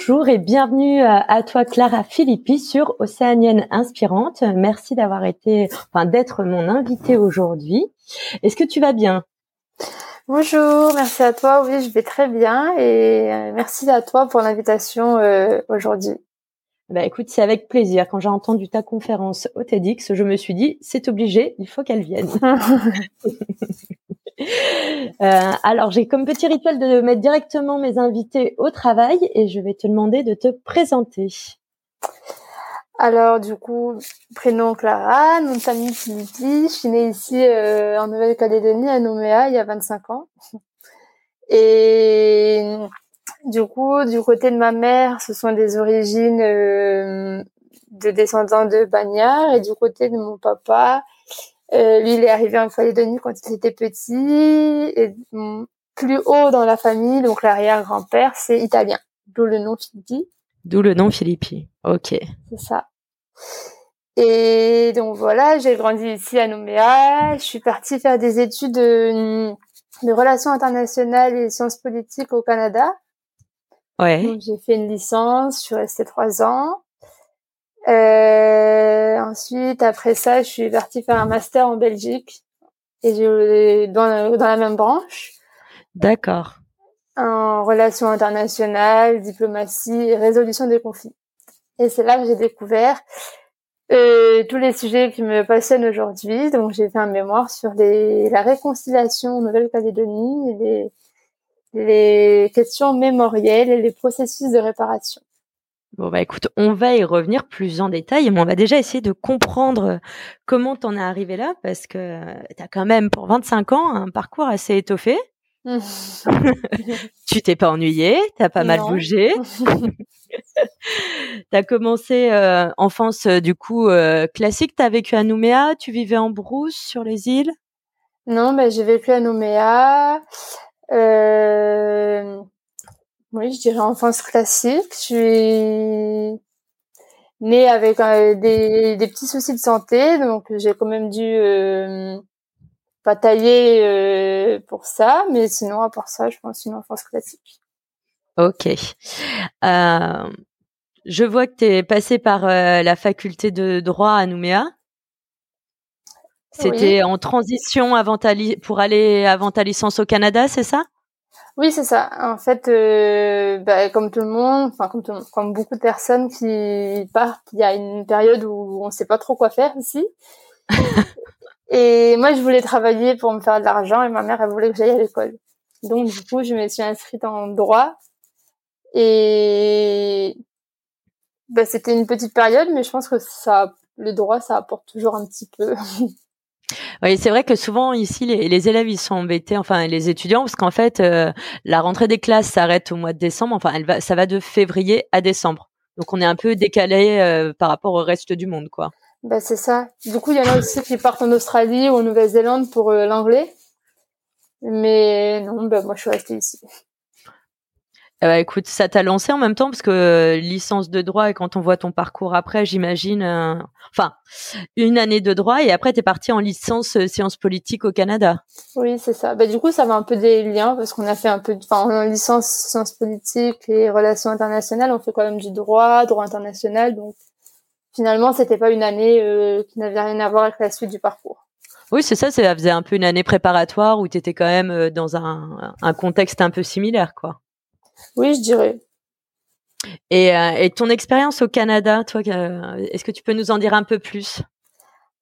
Bonjour et bienvenue à toi Clara Philippi sur Océanienne Inspirante. Merci d'avoir été, enfin d'être mon invitée aujourd'hui. Est-ce que tu vas bien? Bonjour, merci à toi. Oui, je vais très bien et euh, merci à toi pour l'invitation euh, aujourd'hui. Bah écoute, c'est avec plaisir. Quand j'ai entendu ta conférence au TEDx, je me suis dit, c'est obligé, il faut qu'elle vienne. euh, alors, j'ai comme petit rituel de mettre directement mes invités au travail et je vais te demander de te présenter. Alors, du coup, prénom Clara, nom de famille Philippi. Je suis née ici euh, en Nouvelle-Calédonie, à Nouméa, il y a 25 ans. Et du coup, du côté de ma mère, ce sont des origines euh, de descendants de bagnards et du côté de mon papa, euh, lui, il est arrivé en Calédonie quand il était petit et plus haut dans la famille, donc l'arrière-grand-père, c'est italien, d'où le nom Filippi. D'où le nom Filippi. Ok. C'est ça. Et donc voilà, j'ai grandi ici à Nouméa. Je suis partie faire des études de, de relations internationales et sciences politiques au Canada. Ouais. j'ai fait une licence, je suis restée trois ans. Euh, ensuite, après ça, je suis partie faire un master en Belgique et dans, dans la même branche. D'accord. En relations internationales, diplomatie résolution des conflits. Et c'est là que j'ai découvert euh, tous les sujets qui me passionnent aujourd'hui. Donc, j'ai fait un mémoire sur les, la réconciliation en Nouvelle-Calédonie les, les questions mémorielles et les processus de réparation. Bon bah écoute, on va y revenir plus en détail, mais on va déjà essayer de comprendre comment t'en es arrivé là, parce que tu as quand même pour 25 ans un parcours assez étoffé. tu t'es pas ennuyé, t'as pas mal bougé. t'as commencé euh, enfance euh, du coup euh, classique, t'as vécu à Nouméa, tu vivais en brousse sur les îles? Non, bah, j'ai vécu à Nouméa. Euh, oui, je dirais enfance classique. Je suis née avec euh, des, des, petits soucis de santé, donc j'ai quand même dû euh, batailler euh, pour ça, mais sinon, à part ça, je pense une enfance classique. Ok. Euh, je vois que tu es passé par la faculté de droit à Nouméa. C'était en transition avant ta pour aller avant ta licence au Canada, c'est ça? Oui, c'est ça. En fait, euh, bah, comme tout le monde, enfin comme, comme beaucoup de personnes qui partent, il y a une période où on ne sait pas trop quoi faire ici. et moi, je voulais travailler pour me faire de l'argent et ma mère, elle voulait que j'aille à l'école. Donc, du coup, je me suis inscrite en droit. Et bah, c'était une petite période, mais je pense que ça, le droit, ça apporte toujours un petit peu. Oui, c'est vrai que souvent ici les, élèves ils sont embêtés, enfin les étudiants, parce qu'en fait euh, la rentrée des classes s'arrête au mois de décembre. Enfin, elle va, ça va de février à décembre. Donc on est un peu décalé euh, par rapport au reste du monde, quoi. Bah c'est ça. Du coup, il y en a aussi qui partent en Australie ou en Nouvelle-Zélande pour euh, l'anglais. Mais non, bah moi je suis restée ici. Eh ben, écoute, ça t'a lancé en même temps parce que euh, licence de droit et quand on voit ton parcours après, j'imagine, euh, enfin, une année de droit et après t'es parti en licence euh, sciences politiques au Canada. Oui, c'est ça. Bah du coup, ça va un peu des liens parce qu'on a fait un peu, enfin, en licence sciences politiques et relations internationales, on fait quand même du droit, droit international, donc finalement, c'était pas une année qui n'avait rien à voir avec la suite du parcours. Oui, c'est ça, ça faisait un peu une année préparatoire où tu étais quand même dans un, un contexte un peu similaire, quoi. Oui, je dirais. Et, euh, et ton expérience au Canada, toi, est-ce que tu peux nous en dire un peu plus?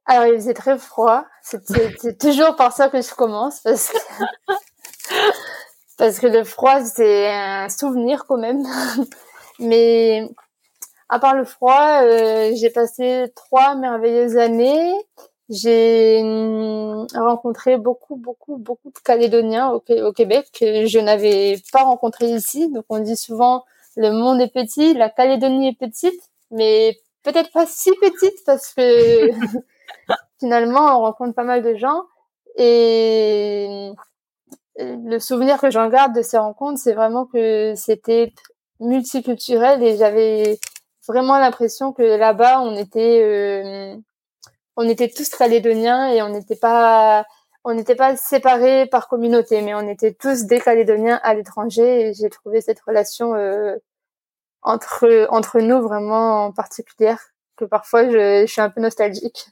Alors, il faisait très froid. C'est toujours par ça que je commence parce que parce que le froid c'est un souvenir quand même. Mais à part le froid, euh, j'ai passé trois merveilleuses années j'ai hum, rencontré beaucoup, beaucoup, beaucoup de Calédoniens au, au Québec que je n'avais pas rencontré ici. Donc on dit souvent le monde est petit, la Calédonie est petite, mais peut-être pas si petite parce que finalement on rencontre pas mal de gens. Et le souvenir que j'en garde de ces rencontres, c'est vraiment que c'était multiculturel et j'avais vraiment l'impression que là-bas on était euh, on était tous calédoniens et on n'était pas on n'était pas séparés par communauté, mais on était tous des Calédoniens à l'étranger et j'ai trouvé cette relation euh, entre entre nous vraiment particulière que parfois je, je suis un peu nostalgique.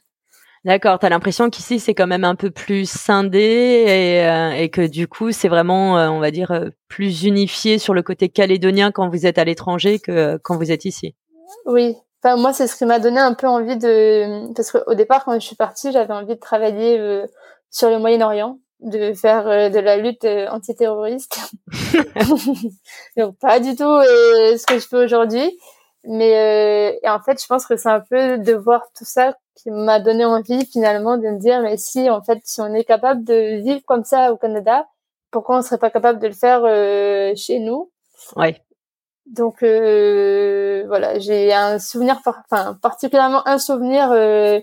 D'accord, t'as l'impression qu'ici c'est quand même un peu plus scindé et, euh, et que du coup c'est vraiment, euh, on va dire, plus unifié sur le côté calédonien quand vous êtes à l'étranger que quand vous êtes ici? Oui, Enfin, moi, c'est ce qui m'a donné un peu envie de, parce qu'au départ, quand je suis partie, j'avais envie de travailler euh, sur le Moyen-Orient, de faire euh, de la lutte euh, antiterroriste. Donc, pas du tout ce que je fais aujourd'hui. Mais et en fait, je pense que c'est un peu de voir tout ça qui m'a donné envie finalement de me dire, mais si en fait, si on est capable de vivre comme ça au Canada, pourquoi on serait pas capable de le faire chez nous? Ouais. Donc euh, voilà, j'ai un souvenir, enfin particulièrement un souvenir euh,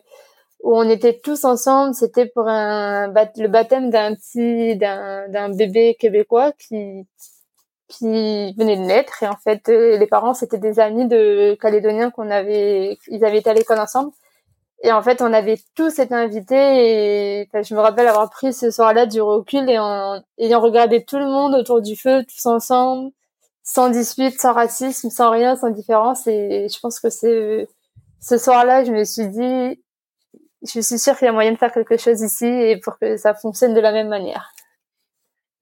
où on était tous ensemble. C'était pour un le baptême d'un petit d'un d'un bébé québécois qui qui venait de naître et en fait euh, les parents c'était des amis de Calédoniens qu'on avait ils avaient été à l'école ensemble et en fait on avait tous été invités et je me rappelle avoir pris ce soir-là du recul et en ayant regardé tout le monde autour du feu tous ensemble sans dispute, sans racisme, sans rien, sans différence. Et je pense que c'est ce soir-là, je me suis dit, je suis sûre qu'il y a moyen de faire quelque chose ici et pour que ça fonctionne de la même manière.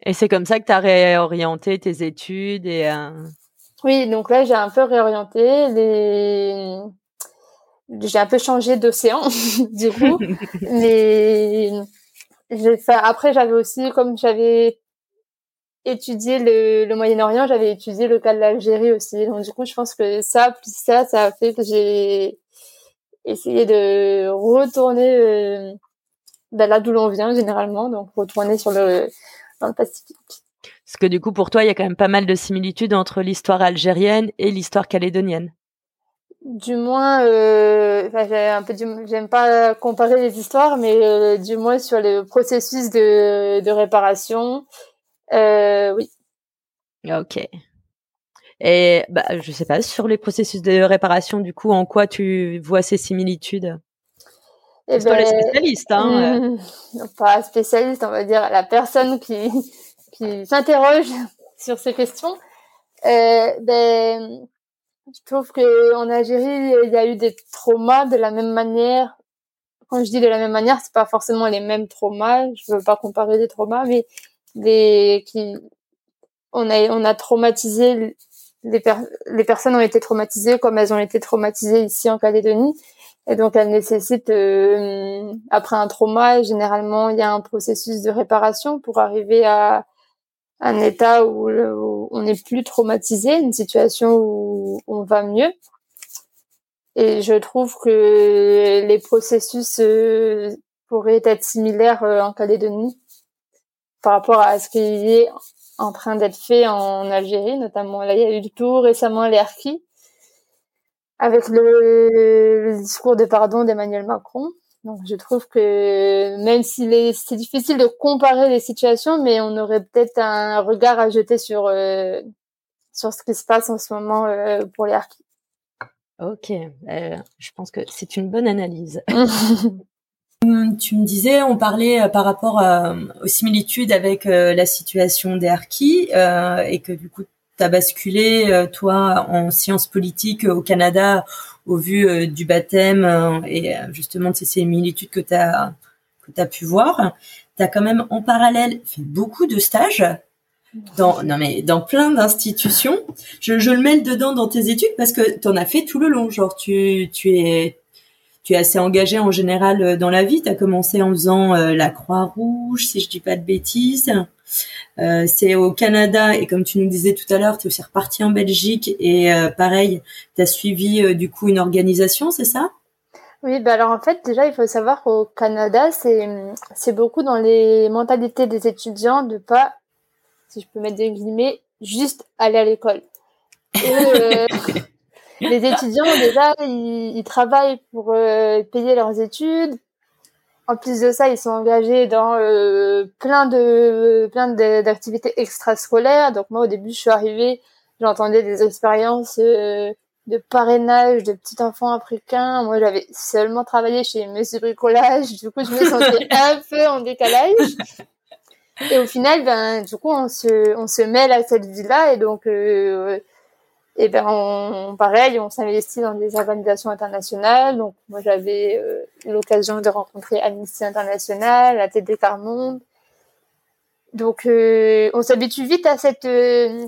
Et c'est comme ça que tu as réorienté tes études et euh, Oui, donc là j'ai un peu réorienté les j'ai un peu changé d'océan du coup mais fait... après j'avais aussi comme j'avais étudié le, le Moyen-Orient, j'avais étudié le cas de l'Algérie aussi. Donc du coup, je pense que ça, plus ça, ça a fait que j'ai essayé de retourner euh, ben là d'où l'on vient généralement, donc retourner sur le dans le Pacifique. Parce que du coup, pour toi, il y a quand même pas mal de similitudes entre l'histoire algérienne et l'histoire calédonienne. Du moins, euh, un peu, j'aime pas comparer les histoires, mais euh, du moins sur le processus de, de réparation euh, oui. Ok. Et bah, je sais pas, sur les processus de réparation, du coup, en quoi tu vois ces similitudes? Eh C'est ben, les spécialistes, hein Pas spécialiste, on va dire la personne qui, qui s'interroge sur ces questions. Euh, ben, je trouve que en Algérie, il y a eu des traumas de la même manière. Quand je dis de la même manière, c'est pas forcément les mêmes traumas. Je veux pas comparer les traumas, mais des qui on a on a traumatisé les, les personnes ont été traumatisées comme elles ont été traumatisées ici en Calédonie. Et donc elles nécessitent euh, après un trauma généralement il y a un processus de réparation pour arriver à un état où, on n'est plus traumatisé une situation où on va mieux. Et je trouve que les processus euh, pourraient être similaires euh, en Calédonie par rapport à ce qui est en train d'être fait en Algérie, notamment là il y a eu tout récemment l'ERKI avec le, discours de pardon d'Emmanuel Macron. Donc je trouve que même si c'est difficile de comparer les situations, mais on aurait peut-être un regard à jeter sur euh, sur ce qui se passe en ce moment euh, pour les Ok, euh, je pense que c'est une bonne analyse. Tu me disais, on parlait euh, par rapport euh, aux similitudes avec euh, la situation des harkis et que du coup, tu as basculé, toi, en sciences politiques au Canada au vu du baptême et justement de ces similitudes que tu as, que as pu voir. Tu as quand même en parallèle fait beaucoup de stages dans non mais dans plein d'institutions. Je, je le mêle dedans dans tes études parce que tu en as fait tout le long. Genre tu tu es tu es assez engagé en général euh, dans la vie. Tu as commencé en faisant euh, la Croix-Rouge, si je dis pas de bêtises. Euh, c'est au Canada et comme tu nous disais tout à l'heure, tu es aussi reparti en Belgique et pareil, tu as suivi du coup une organisation, c'est ça? Oui, bah alors en fait, déjà, il faut savoir qu'au Canada, c'est, c'est beaucoup dans les mentalités des étudiants de pas, si je peux mettre des guillemets, juste aller à l'école. Euh, les étudiants, déjà, ils, travaillent pour euh, payer leurs études. En plus de ça, ils sont engagés dans euh, plein de plein d'activités extrascolaires. Donc moi, au début, je suis arrivée, j'entendais des expériences de parrainage de petits enfants africains. Moi, j'avais seulement travaillé chez Monsieur Bricolage. Du coup, je me sentais un peu en décalage. Et au final, ben, du coup, on se, on se mêle à cette vie-là. Et donc, euh, et ben, on, pareil, on s'investit dans des organisations internationales. Donc, moi, j'avais euh, l'occasion de rencontrer Amnesty International, la TD Carmonde. Donc, euh, on s'habitue vite à cette, euh,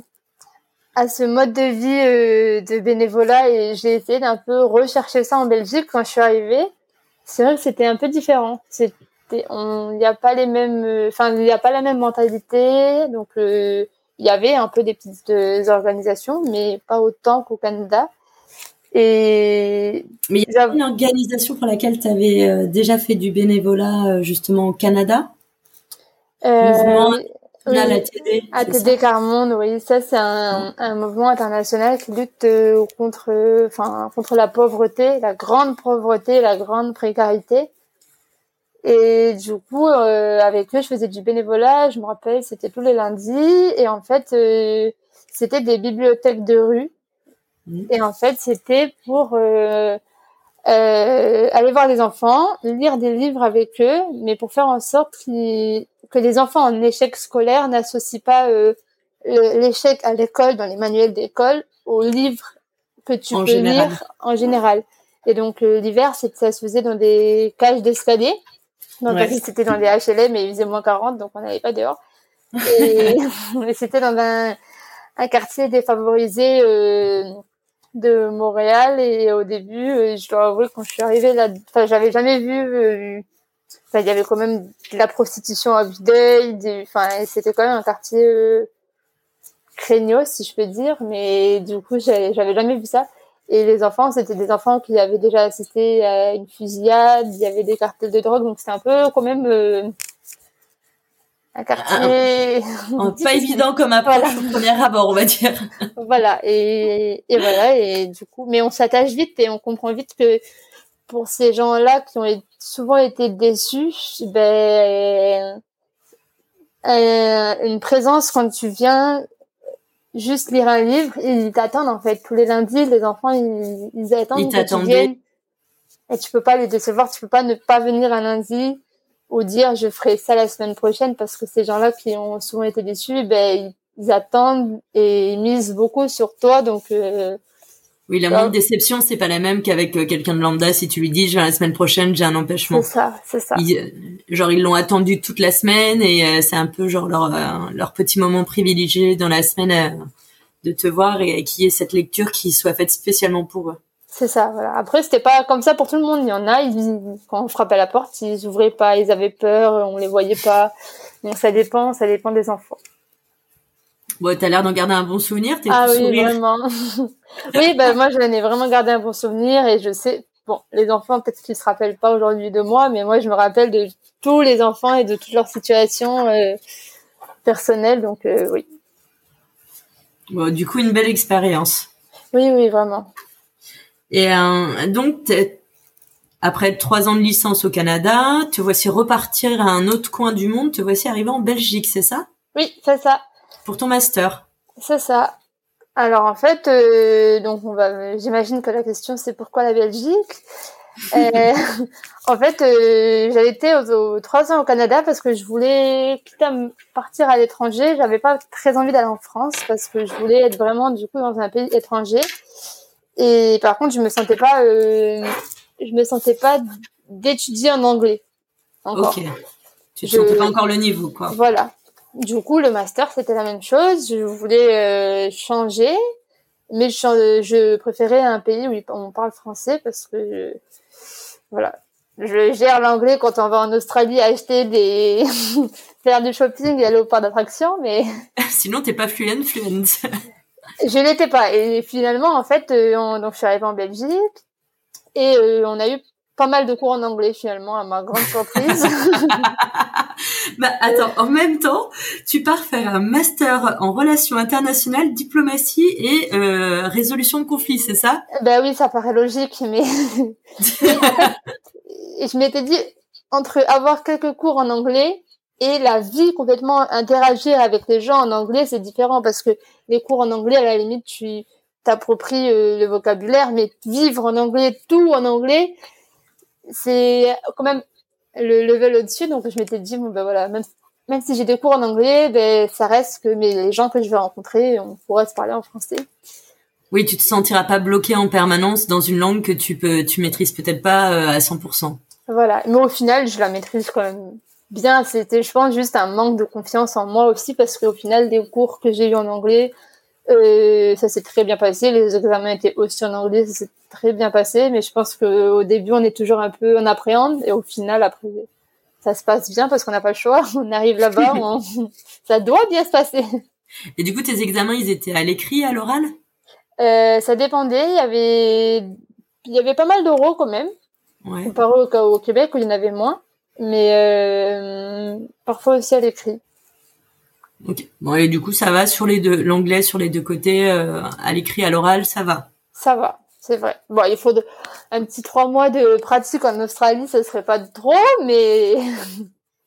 à ce mode de vie de bénévolat et j'ai essayé d'un peu rechercher ça en Belgique quand je suis arrivée. C'est vrai que c'était un peu différent. C'était, on, il n'y a pas les mêmes, enfin, il n'y a pas la même mentalité. Donc, il y avait un peu des petites organisations, mais pas autant qu'au Canada. Et mais il y a une organisation pour laquelle tu avais déjà fait du bénévolat justement au Canada? Euh, oui, ATD. ATD Carmonde, oui, ça c'est un, un, mouvement international qui lutte euh, contre, enfin, contre la pauvreté, la grande pauvreté, la grande précarité. Et du coup, euh, avec eux, je faisais du bénévolat. Je me rappelle, c'était tous les lundis. Et en fait, euh, c'était des bibliothèques de rue. Mmh. Et en fait, c'était pour euh, aller voir les enfants, lire des livres avec eux, mais pour faire en sorte que les enfants en échec scolaire n'associent pas euh, l'échec à l'école dans les manuels d'école aux livres que tu peux lire en général. Et donc euh, l'hiver, ça se faisait dans des cages d'escalier. Donc c'était dans des HLM, mais il faisait moins 40, donc on n'allait pas dehors. Et c'était dans un, un quartier défavorisé euh, de Montréal et au début, euh, je dois avouer quand je suis arrivée là, enfin j'avais jamais vu, euh, enfin il y avait quand même de la prostitution à Videuil, enfin c'était quand même un quartier craignos si je peux dire, mais du coup j'avais jamais vu ça. Et les enfants, c'était des enfants qui avaient déjà assisté à une fusillade, il y avait des cartels de drogue, donc c'était un peu quand même euh, un quartier pas évident comme approche voilà. au premier abord, on va dire. voilà et, et voilà et du coup, mais on s'attache vite et on comprend vite que pour ces gens-là qui ont souvent été déçus, ben euh, une présence quand tu viens juste lire un livre, ils t'attendent en fait. Tous les lundis, les enfants ils, ils attendent ils que tu viennes. Et tu peux pas les décevoir, tu peux pas ne pas venir un lundi ou dire je ferai ça la semaine prochaine parce que ces gens-là qui ont souvent été déçus, ben ils, attendent et ils misent beaucoup sur toi, donc. Euh, oui, la moindre déception, c'est pas la même qu'avec euh, quelqu'un de lambda. Si tu lui dis, je viens la semaine prochaine, j'ai un empêchement. C'est ça, c'est ça. Euh, genre, ils l'ont attendu toute la semaine et c'est un peu genre leur, leur petit moment privilégié dans la semaine de te voir et qu'il y ait cette lecture qui soit faite spécialement pour eux. C'est ça, voilà. Après, c'était pas comme ça pour tout le monde. Il y en a, ils, quand on frappait à la porte, ils ouvraient pas, ils avaient peur, on les voyait pas. Bon, ça dépend, ça dépend des enfants. Bon, t'as l'air d'en garder un bon souvenir, t'es Ah oui, vraiment. oui, ben, moi, j'en ai vraiment gardé un bon souvenir et je sais, bon, les enfants, peut-être qu'ils se rappellent pas aujourd'hui de moi, mais moi, je me rappelle de tous les enfants et de toutes leurs situations euh, personnelles, donc euh, oui. Bon, du coup, une belle expérience. Oui, oui, vraiment. Et euh, donc, après trois ans de licence au Canada, te voici repartir à un autre coin du monde, te voici arriver en Belgique, c'est ça? Oui, c'est ça. Pour ton master C'est ça. Alors en fait, euh, donc on va, j'imagine que la question c'est pourquoi la Belgique? euh, en fait, euh, j'avais été aux, trois ans au Canada parce que je voulais, quitte à partir à l'étranger, j'avais pas très envie d'aller en France parce que je voulais être vraiment du coup dans un pays étranger. Et par contre, je me sentais pas, euh, je me sentais pas d'étudier en anglais. Encore. Ok. Tu je, sentais pas encore le niveau, quoi. Voilà. Du coup, le master, c'était la même chose. Je voulais euh, changer, mais je, je, préférais un pays où on parle français parce que, voilà. Je gère l'anglais quand on va en Australie acheter des, faire du shopping et aller au parc d'attractions, mais. Sinon, t'es pas fluent, fluent. Je l'étais pas. Et finalement, en fait, euh, donc je suis arrivée en Belgique et euh, on a eu pas mal de cours en anglais finalement, à ma grande surprise. Bah attends, en même temps, tu pars faire un master en relations internationales, diplomatie et euh, résolution de conflits, c'est ça? Ben oui, ça paraît logique, mais je m'étais dit entre avoir quelques cours en anglais et la vie complètement interagir avec les gens en anglais, c'est différent parce que les cours en anglais, à la limite, tu t'appropries euh, le vocabulaire, mais vivre en anglais, tout en anglais, c'est quand même le level au-dessus. Donc je m'étais dit bon ben voilà, même même si j'ai des cours en anglais, ben ça reste que mais les gens que je vais rencontrer, on pourra se parler en français. Oui, tu te sentiras pas bloqué en permanence dans une langue que tu peux, tu maîtrises peut-être pas euh, à 100%. Voilà, mais au final, je la maîtrise quand même bien. C'était, je pense, juste un manque de confiance en moi aussi parce qu'au final, des cours que j'ai eu en anglais, ça s'est très bien passé. Les examens étaient aussi en anglais, ça s'est très bien passé. Mais je pense qu'au début, on est toujours un peu, on appréhende. Et au final, après, ça se passe bien parce qu'on n'a pas le choix. On arrive là-bas, ça doit bien se passer. Et du coup, tes examens, ils étaient à l'écrit, à l'oral? Euh, Ça dépendait. Il y avait, il y avait pas mal d'euros quand même. Ouais. Comparé au, au Québec où il y en avait moins. Mais euh, parfois aussi à l'écrit. Ok. Bon et du coup ça va sur les deux, l'anglais sur les deux côtés, euh, à l'écrit, à l'oral, ça va? Ça va, c'est vrai. Bon, il faut un petit trois mois de pratique en Australie, ça serait pas trop, mais.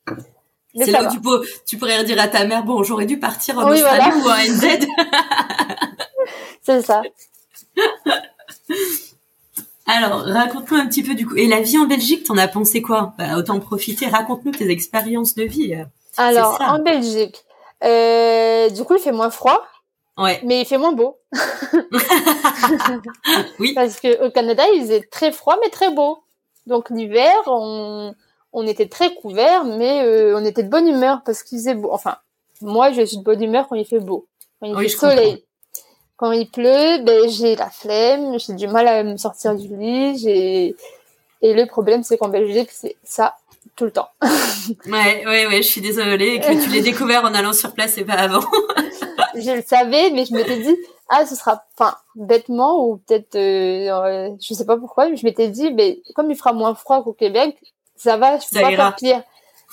c'est là où tu, peux, tu, pourrais dire à ta mère bon j'aurais dû partir en Australie ou en NZ. c'est ça. Alors, raconte-nous un petit peu du coup. Et la vie en Belgique, t'en as pensé quoi? Bah, Autant profiter. Raconte-nous tes expériences de vie. Alors, en Belgique, euh, du coup, il fait moins froid. Ouais. Mais il fait moins beau. oui. Parce que au Canada, il faisait très froid mais très beau. Donc l'hiver, on, on était très couvert, mais euh, on était de bonne humeur parce qu'il faisait beau. Enfin, moi, je suis de bonne humeur quand il fait beau, quand il fait soleil. Quand il pleut, ben j'ai la flemme, j'ai du mal à me sortir du lit. J'ai et le problème, c'est qu'en Belgique, c'est ça tout le temps. ouais, ouais, ouais, je suis désolée que tu l'aies découvert en allant sur place et pas avant. je le savais, mais je m'étais dit, ah, ce sera, enfin, bêtement ou peut-être, euh, je sais pas pourquoi, mais je m'étais dit, mais comme il fera moins froid qu'au Québec, ça va, je peux pas faire pire.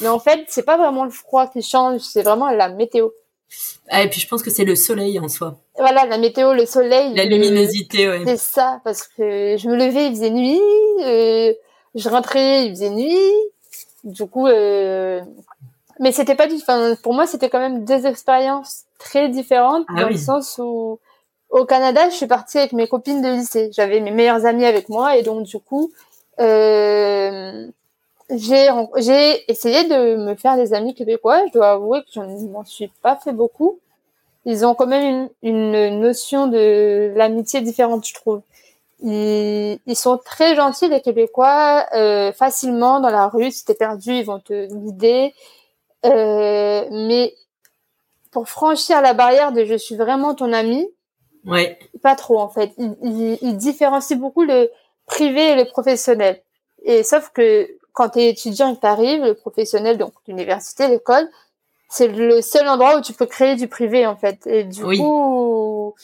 Mais en fait, c'est pas vraiment le froid qui change, c'est vraiment la météo. Ah, et puis je pense que c'est le soleil en soi. Voilà, la météo, le soleil. La luminosité, ouais. C'est ça, parce que je me levais, il faisait nuit, euh, je rentrais, il faisait nuit, du coup, euh... mais c'était pas du. Enfin, pour moi, c'était quand même deux expériences très différentes ah dans le sens où au Canada, je suis partie avec mes copines de lycée. J'avais mes meilleures amies avec moi et donc du coup, euh, j'ai j'ai essayé de me faire des amis québécois. Je dois avouer que je m'en suis pas fait beaucoup. Ils ont quand même une, une notion de l'amitié différente, je trouve. Ils, ils, sont très gentils les Québécois, euh, facilement dans la rue. Si t'es perdu, ils vont te guider. Euh, mais pour franchir la barrière de je suis vraiment ton ami, ouais. pas trop en fait. Ils, ils, ils différencient beaucoup le privé et le professionnel. Et sauf que quand t'es étudiant et que le professionnel, donc l'université, l'école, c'est le seul endroit où tu peux créer du privé en fait. Et du coup,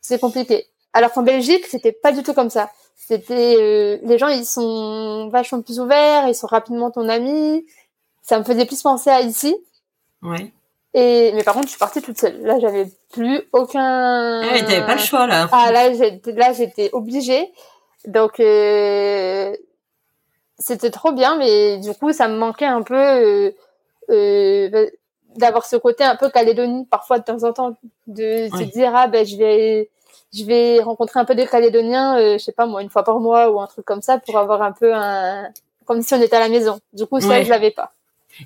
c'est compliqué. Alors qu'en Belgique, c'était pas du tout comme ça. C'était euh, les gens, ils sont vachement plus ouverts, ils sont rapidement ton ami. Ça me faisait plus penser à ici. Ouais. Et mais par contre, je suis partie toute seule. Là, j'avais plus aucun. Ah, t'avais pas le choix là. Ah là, j'étais là, j'étais obligée. Donc euh, c'était trop bien, mais du coup, ça me manquait un peu euh, euh, d'avoir ce côté un peu Calédonie parfois de temps en temps, de se dire ah ben je vais je vais rencontrer un peu des Calédoniens, euh, je sais pas moi, une fois par mois ou un truc comme ça pour avoir un peu un, comme si on était à la maison. Du coup, ça, je l'avais pas.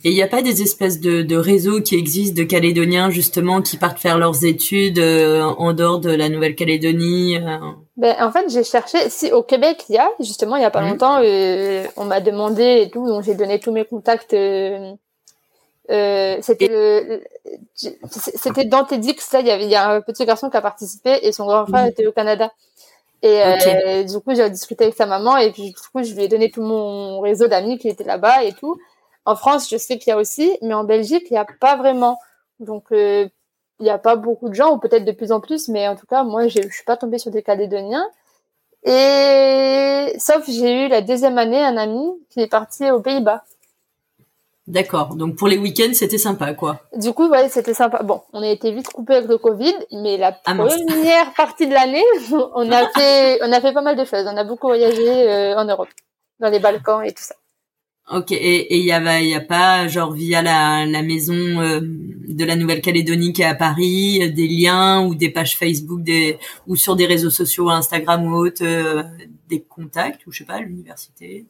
Et il n'y a pas des espèces de, de réseaux qui existent de Calédoniens justement qui partent faire leurs études euh, en dehors de la Nouvelle-Calédonie euh... Ben en fait j'ai cherché. Si au Québec il y a justement il y a pas mmh. longtemps euh, on m'a demandé et tout donc j'ai donné tous mes contacts euh, euh, c'était le, c'était dans il y avait il y a un petit garçon qui a participé et son grand frère était au Canada. Et euh, du coup j'ai discuté avec sa maman et puis du coup je lui ai donné tout mon réseau d'amis qui étaient là-bas et tout. En France je sais qu'il y a aussi mais en Belgique il y a pas vraiment. Donc euh, il y a pas beaucoup de gens ou peut-être de plus en plus mais en tout cas moi je suis pas tombée sur des Calédoniens. Et sauf j'ai eu la deuxième année un ami qui est parti aux Pays-Bas. D'accord. Donc pour les week-ends, c'était sympa, quoi. Du coup, ouais, c'était sympa. Bon, on a été vite coupé avec le Covid, mais la ah, première partie de l'année, on a fait, on a fait pas mal de choses. On a beaucoup voyagé euh, en Europe, dans les Balkans et tout ça. Ok. Et il y a, y a pas genre via la, la maison euh, de la Nouvelle-Calédonie qui est à Paris, euh, des liens ou des pages Facebook, des ou sur des réseaux sociaux, Instagram ou autre, des contacts ou je sais pas, l'université?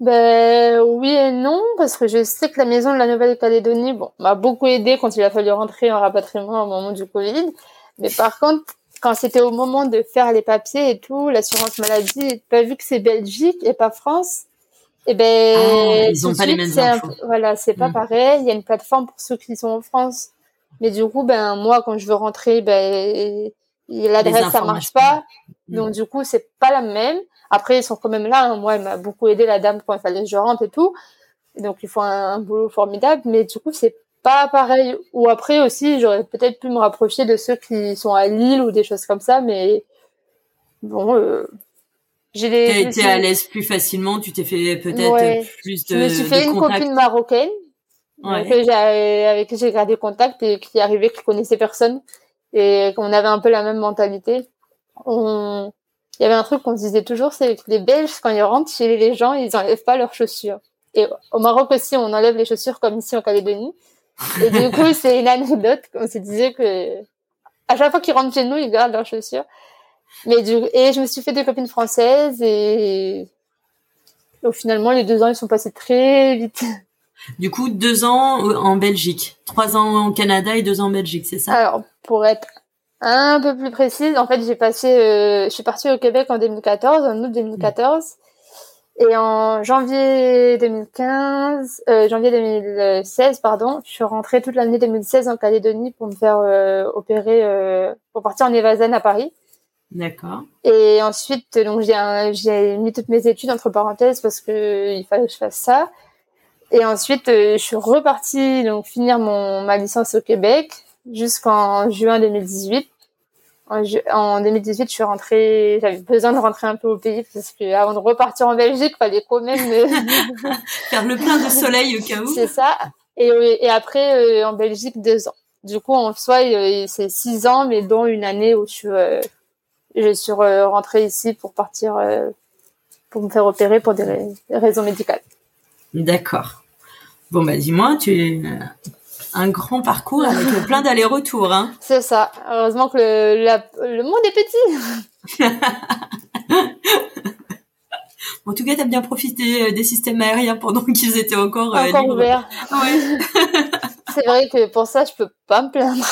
Ben oui et non, parce que je sais que la maison de la Nouvelle-Calédonie, bon, m'a beaucoup aidé quand il a fallu rentrer en rapatriement au moment du Covid. Mais par contre, quand c'était au moment de faire les papiers et tout, l'assurance maladie, pas vu que c'est Belgique et pas France, et eh ben ah, ils pas les mêmes infos. voilà, c'est pas mm. pareil. Il y a une plateforme pour ceux qui sont en France, mais du coup, ben moi, quand je veux rentrer, ben l'adresse ça marche pas, mm. donc du coup, c'est pas la même. Après, ils sont quand même là. Hein. Moi, elle m'a beaucoup aidé, la dame, quand il fallait que je rentre et tout. donc, ils font un, boulot formidable. Mais du coup, c'est pas pareil. Ou après aussi, j'aurais peut-être pu me rapprocher de ceux qui sont à Lille ou des choses comme ça. Mais bon, euh, j'ai des. T'as été à l'aise plus facilement. Tu t'es fait peut-être plus de. Je me suis fait une copine marocaine. avec qui j'ai gardé contact et qui arrivait, qui connaissait personne et qu'on avait un peu la même mentalité. On, il y avait un truc qu'on disait toujours, c'est que les Belges, quand ils rentrent chez les gens, ils enlèvent pas leurs chaussures. Et au Maroc aussi, on enlève les chaussures comme ici en Calédonie. Et du coup, c'est une anecdote. On se disait que à chaque fois qu'ils rentrent chez nous, ils gardent leurs chaussures. Mais du... et je me suis fait des copines françaises et au finalement, les deux ans, ils sont passés très vite. Du coup, deux ans en Belgique, trois ans au Canada et deux ans en Belgique, c'est ça? Alors, pour être un peu plus précise, en fait, j'ai passé, euh, je suis partie au Québec en 2014, en août 2014. Et en janvier 2015, euh, janvier 2016, pardon, je suis rentrée toute l'année 2016 en Calédonie pour me faire euh, opérer, euh, pour partir en Evazen à Paris. D'accord. Et ensuite, donc j'ai j'ai mis toutes mes études entre parenthèses parce que il fallait que je fasse ça. Et ensuite, je suis repartie donc finir mon ma licence au Québec jusqu'en juin 2018. En, 2018, je suis rentrée, j'avais besoin de rentrer un peu au pays parce que avant de repartir en Belgique, fallait quand même faire le plein de soleil au cas où. C'est ça. Et, et après, euh, en Belgique, deux ans. Du coup, en soi, euh, c'est six ans, mais dont une année où je suis, euh, je suis rentrée ici pour partir, pour me faire opérer pour des raisons médicales. D'accord. Bon, bah, dis-moi, tu, un grand parcours avec plein d'allers-retours. Hein. C'est ça. Heureusement que le, le monde est petit. en tout cas, tu as bien profité euh, des systèmes aériens pendant qu'ils étaient encore, euh, encore ouverts. Ouais. C'est vrai que pour ça, je peux pas me plaindre.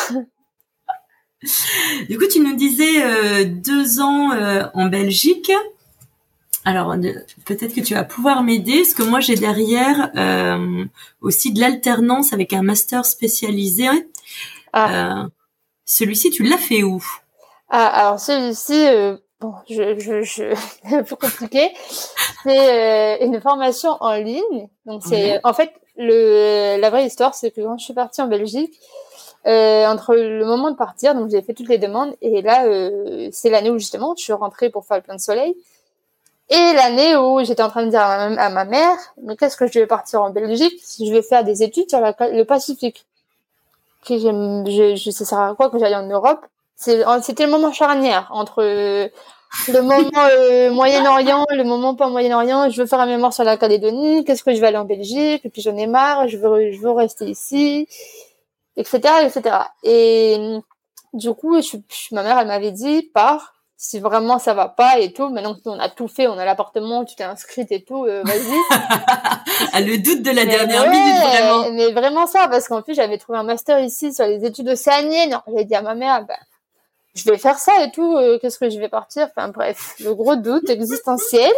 Du coup, tu nous disais euh, deux ans en Belgique. Alors peut-être que tu vas pouvoir m'aider, parce que moi j'ai derrière euh, aussi de l'alternance avec un master spécialisé. Ah. Euh, celui-ci, tu l'as fait où? Ah, alors celui-ci, euh, bon, je, je, je... un peu compliqué. C'est une formation en ligne. Donc c'est, en fait, le la vraie histoire, c'est que quand je suis partie en Belgique, entre le moment de partir, donc j'ai fait toutes les demandes, et là, c'est l'année où justement je suis rentrée pour faire le plein de soleil. Et l'année où j'étais en train de dire à ma, mère, mais qu'est-ce que je vais partir en Belgique si je vais faire des études sur le Pacifique? Que je, je sais à quoi que j'aille en Europe? C'était le moment charnière entre euh, le moment euh, Moyen-Orient, le moment pas Moyen-Orient. Je veux faire un mémoire sur la Calédonie. Qu'est-ce que je vais aller en Belgique Et puis j'en ai marre. Je veux, je veux rester ici, etc., etc. Et du coup, je, ma mère, elle m'avait dit, pars si vraiment ça va pas et tout, maintenant on a tout fait, on a l'appartement, tu t'es inscrite et tout, euh, vas-y. ah, le doute de la dernière minute, vraiment. Mais vraiment ça, parce qu'en plus j'avais trouvé un master ici sur les études océaniennes. J'ai dit à ma mère, bah, je vais faire ça et tout, euh, qu'est-ce que je vais partir? Enfin bref, le gros doute existentiel.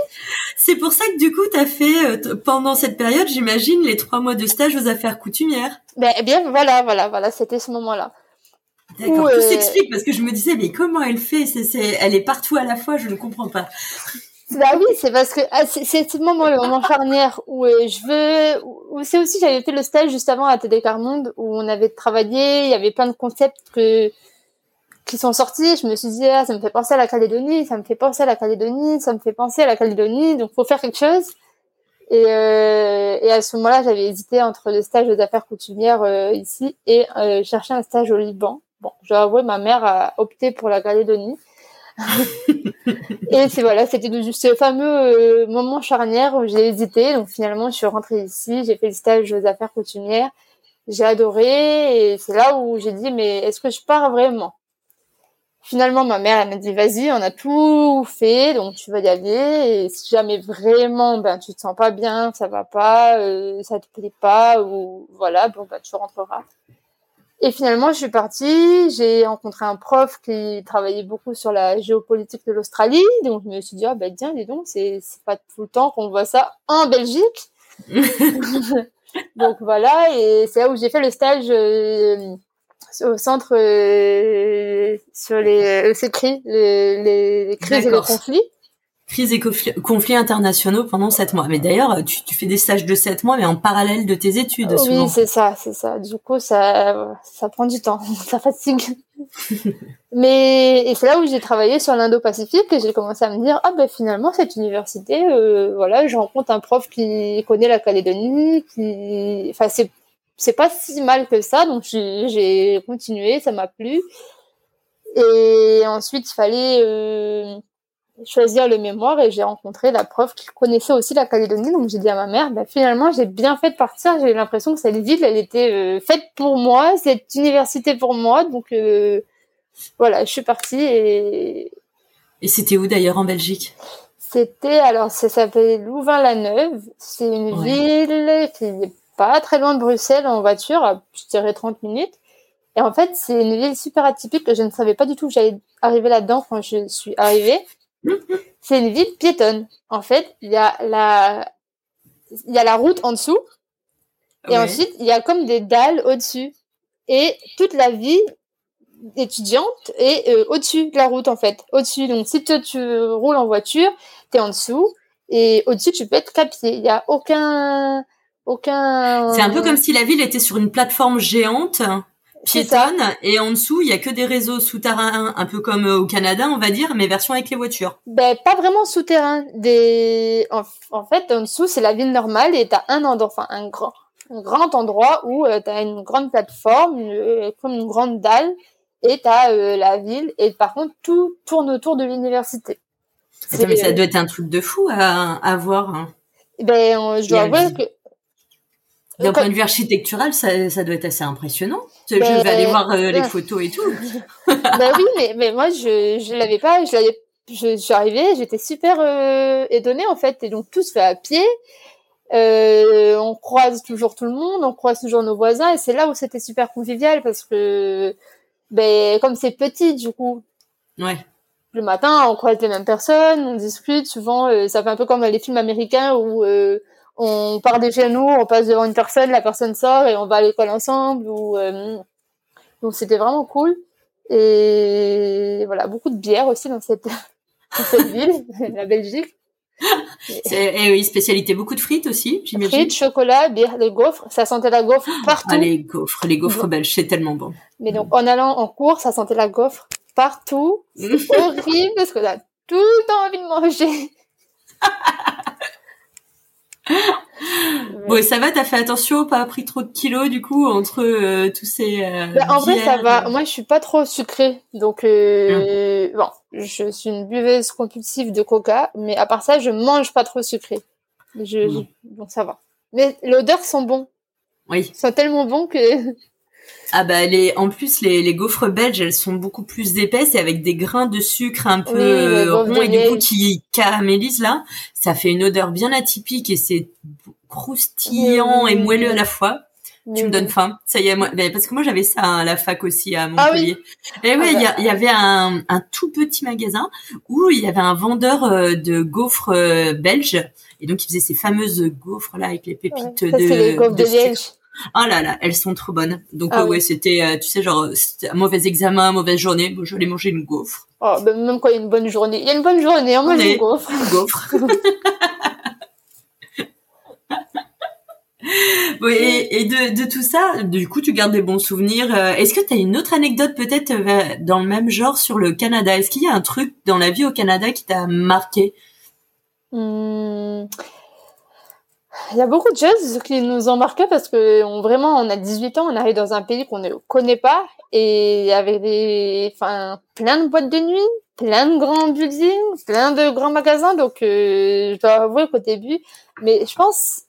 C'est pour ça que du coup, tu as fait, euh, pendant cette période, j'imagine, les trois mois de stage aux affaires coutumières. Ben, eh bien, voilà, voilà, voilà, c'était ce moment-là. D'accord, tout s'explique parce que je me disais mais comment elle fait? Elle est partout à la fois, je ne comprends pas. Bah oui, c'est parce que ah, c'est, ce moment, le moment charnière où euh, je veux. Où c'est aussi j'avais fait le stage juste avant à TD Carmonde où on avait travaillé, il y avait plein de concepts que qui sont sortis, je me suis dit, ah, ça me fait penser à la Calédonie, ça me fait penser à la Calédonie, ça me fait penser à la Calédonie, donc faut faire quelque chose. Et, euh, et à ce moment-là, j'avais hésité entre le stage aux affaires coutumières euh, ici et euh, chercher un stage au Liban. Bon, je dois avouer, ma mère a opté pour la Calédonie. et c'est voilà, c'était ce fameux euh, moment charnière où j'ai hésité. Donc finalement, je suis rentrée ici, j'ai fait le stage aux affaires coutumières, j'ai adoré et c'est là où j'ai dit mais est-ce que je pars vraiment? Finalement, ma mère, elle m'a dit, vas-y, on a tout fait, donc tu vas y aller. Et si jamais vraiment, ben, tu te sens pas bien, ça va pas, euh, ça te plaît pas, ou voilà, bon, ben, tu rentreras. Et finalement, je suis partie, j'ai rencontré un prof qui travaillait beaucoup sur la géopolitique de l'Australie. Donc, je me suis dit, ah, ben, tiens, dis donc, c'est, pas tout le temps qu'on voit ça en Belgique. donc, voilà. Et c'est là où j'ai fait le stage, euh, au centre euh, sur les euh, les crises et les conflits. Crises et conflits internationaux pendant sept mois. Mais d'ailleurs, tu, tu, fais des stages de sept mois, mais en parallèle de tes études. Oui, c'est ça, c'est ça. Du coup, ça, ça prend du temps, ça fatigue. mais et c'est là où j'ai travaillé sur l'Indo-Pacifique et j'ai commencé à me dire ah ben finalement cette université, euh, voilà, je rencontre un prof qui connaît la Calédonie, qui, enfin c'est c'est pas si mal que ça, donc j'ai continué, ça m'a plu. Et ensuite, il fallait euh, choisir le mémoire et j'ai rencontré la prof qui connaissait aussi la Calédonie. Donc j'ai dit à ma mère, bah, finalement, j'ai bien fait de partir. J'ai l'impression que cette ville, elle était euh, faite pour moi, cette université pour moi. Donc euh, voilà, je suis partie et. Et c'était où d'ailleurs en Belgique? C'était alors ça s'appelait Louvain-la-Neuve. C'est une ville qui est pas très loin de Bruxelles en voiture, je dirais 30 minutes. Et en fait, c'est une ville super atypique que je ne savais pas du tout que j'allais arriver là-dedans quand je suis arrivée. C'est une ville piétonne. En fait, il y a la, il y a la route en dessous. Et ensuite, il y a comme des dalles au-dessus. Et toute la vie étudiante est euh, au-dessus de la route, en fait. Au-dessus. Donc, si tu, tu roules en voiture, tu es en dessous. Et au-dessus, tu peux être qu'à pied. Il n'y a aucun, aucun. C'est un peu comme si la ville était sur une plateforme géante piétonne et en dessous il y a que des réseaux souterrains un peu comme au Canada on va dire mais version avec les voitures. Ben pas vraiment souterrain des en, fait en dessous c'est la ville normale et t'as un endroit enfin un grand un grand endroit où tu euh, t'as une grande plateforme euh, comme une grande dalle et t'as euh, la ville et par contre tout tourne autour de l'université. mais ça doit être un truc de fou à, à voir. Hein. Ben je dois avouer que d'un point de vue architectural, ça, ça doit être assez impressionnant. je vais aller voir euh, les photos et tout. bah oui, mais, mais moi, je je l'avais pas. Je l'avais. Je, suis arrivée, j'étais super euh, étonnée en fait. Et donc tout se fait à pied. Euh, on croise toujours tout le monde, on croise toujours nos voisins. Et c'est là où c'était super convivial parce que, ben, comme c'est petit, du coup. Ouais. Le matin, on croise les mêmes personnes, on discute. Souvent, euh, ça fait un peu comme les films américains où euh, on part de chez nous, on passe devant une personne, la personne sort et on va à l'école ensemble. Ou, euh, donc c'était vraiment cool. Et voilà, beaucoup de bière aussi dans cette, ville, la Belgique. Et oui, spécialité, beaucoup de frites aussi, j'imagine. Frites, chocolat, bière, les gaufres. Ça sentait la gaufre partout. Ah, les gaufres, les gaufres belges, c'est tellement bon. Mais donc, en allant en cours, ça sentait la gaufre partout. C'est horrible parce qu'on a tout le temps envie de manger. bon, ça va, t'as fait attention, pas pris trop de kilos du coup entre euh, tous ces. Euh, bah, en vrai, ça va. Moi, je suis pas trop sucrée, donc euh, bon, je suis une buveuse compulsive de Coca, mais à part ça, je mange pas trop sucré. Je, bon, ça va. Mais l'odeur sent bon. Oui. Ils sont tellement bons que. Ah bah les en plus les, les gaufres belges elles sont beaucoup plus épaisses et avec des grains de sucre un peu euh, ronds et du coup qui caramélisent là, ça fait une odeur bien atypique et c'est croustillant et moelleux à la fois. Tu me donnes faim. Ça y est, moi, parce que moi j'avais ça à la fac aussi à ah Montpellier. Et ouais, il y, ah y, avait un, un, tout petit magasin où il y avait un vendeur euh, de gaufres euh, belges. Et donc il faisait ces fameuses gaufres là avec les pépites de, les gaufres de, de Oh là là, elles sont trop bonnes. Donc ah ouais, c'était, euh, tu sais, genre un mauvais examen, mauvaise journée. Bon, je vais manger une gaufre. Oh, ben même quand il y a une bonne journée, il y a une bonne journée, on mange une gaufre. Une gaufre. oui, et, de, de, tout ça, du coup, tu gardes des bons souvenirs. Euh, est-ce que tu as une autre anecdote peut-être euh, dans le même genre sur le Canada? Est-ce qu'il y a un truc dans la vie au Canada qui t'a marqué? Hmm. Il y a beaucoup de choses qui nous ont marqué parce que on, vraiment, on a 18 ans, on arrive dans un pays qu'on ne connaît pas et avec des, enfin, plein de boîtes de nuit, plein de grands buildings, plein de grands magasins. Donc, euh, je dois avouer qu'au début, mais je pense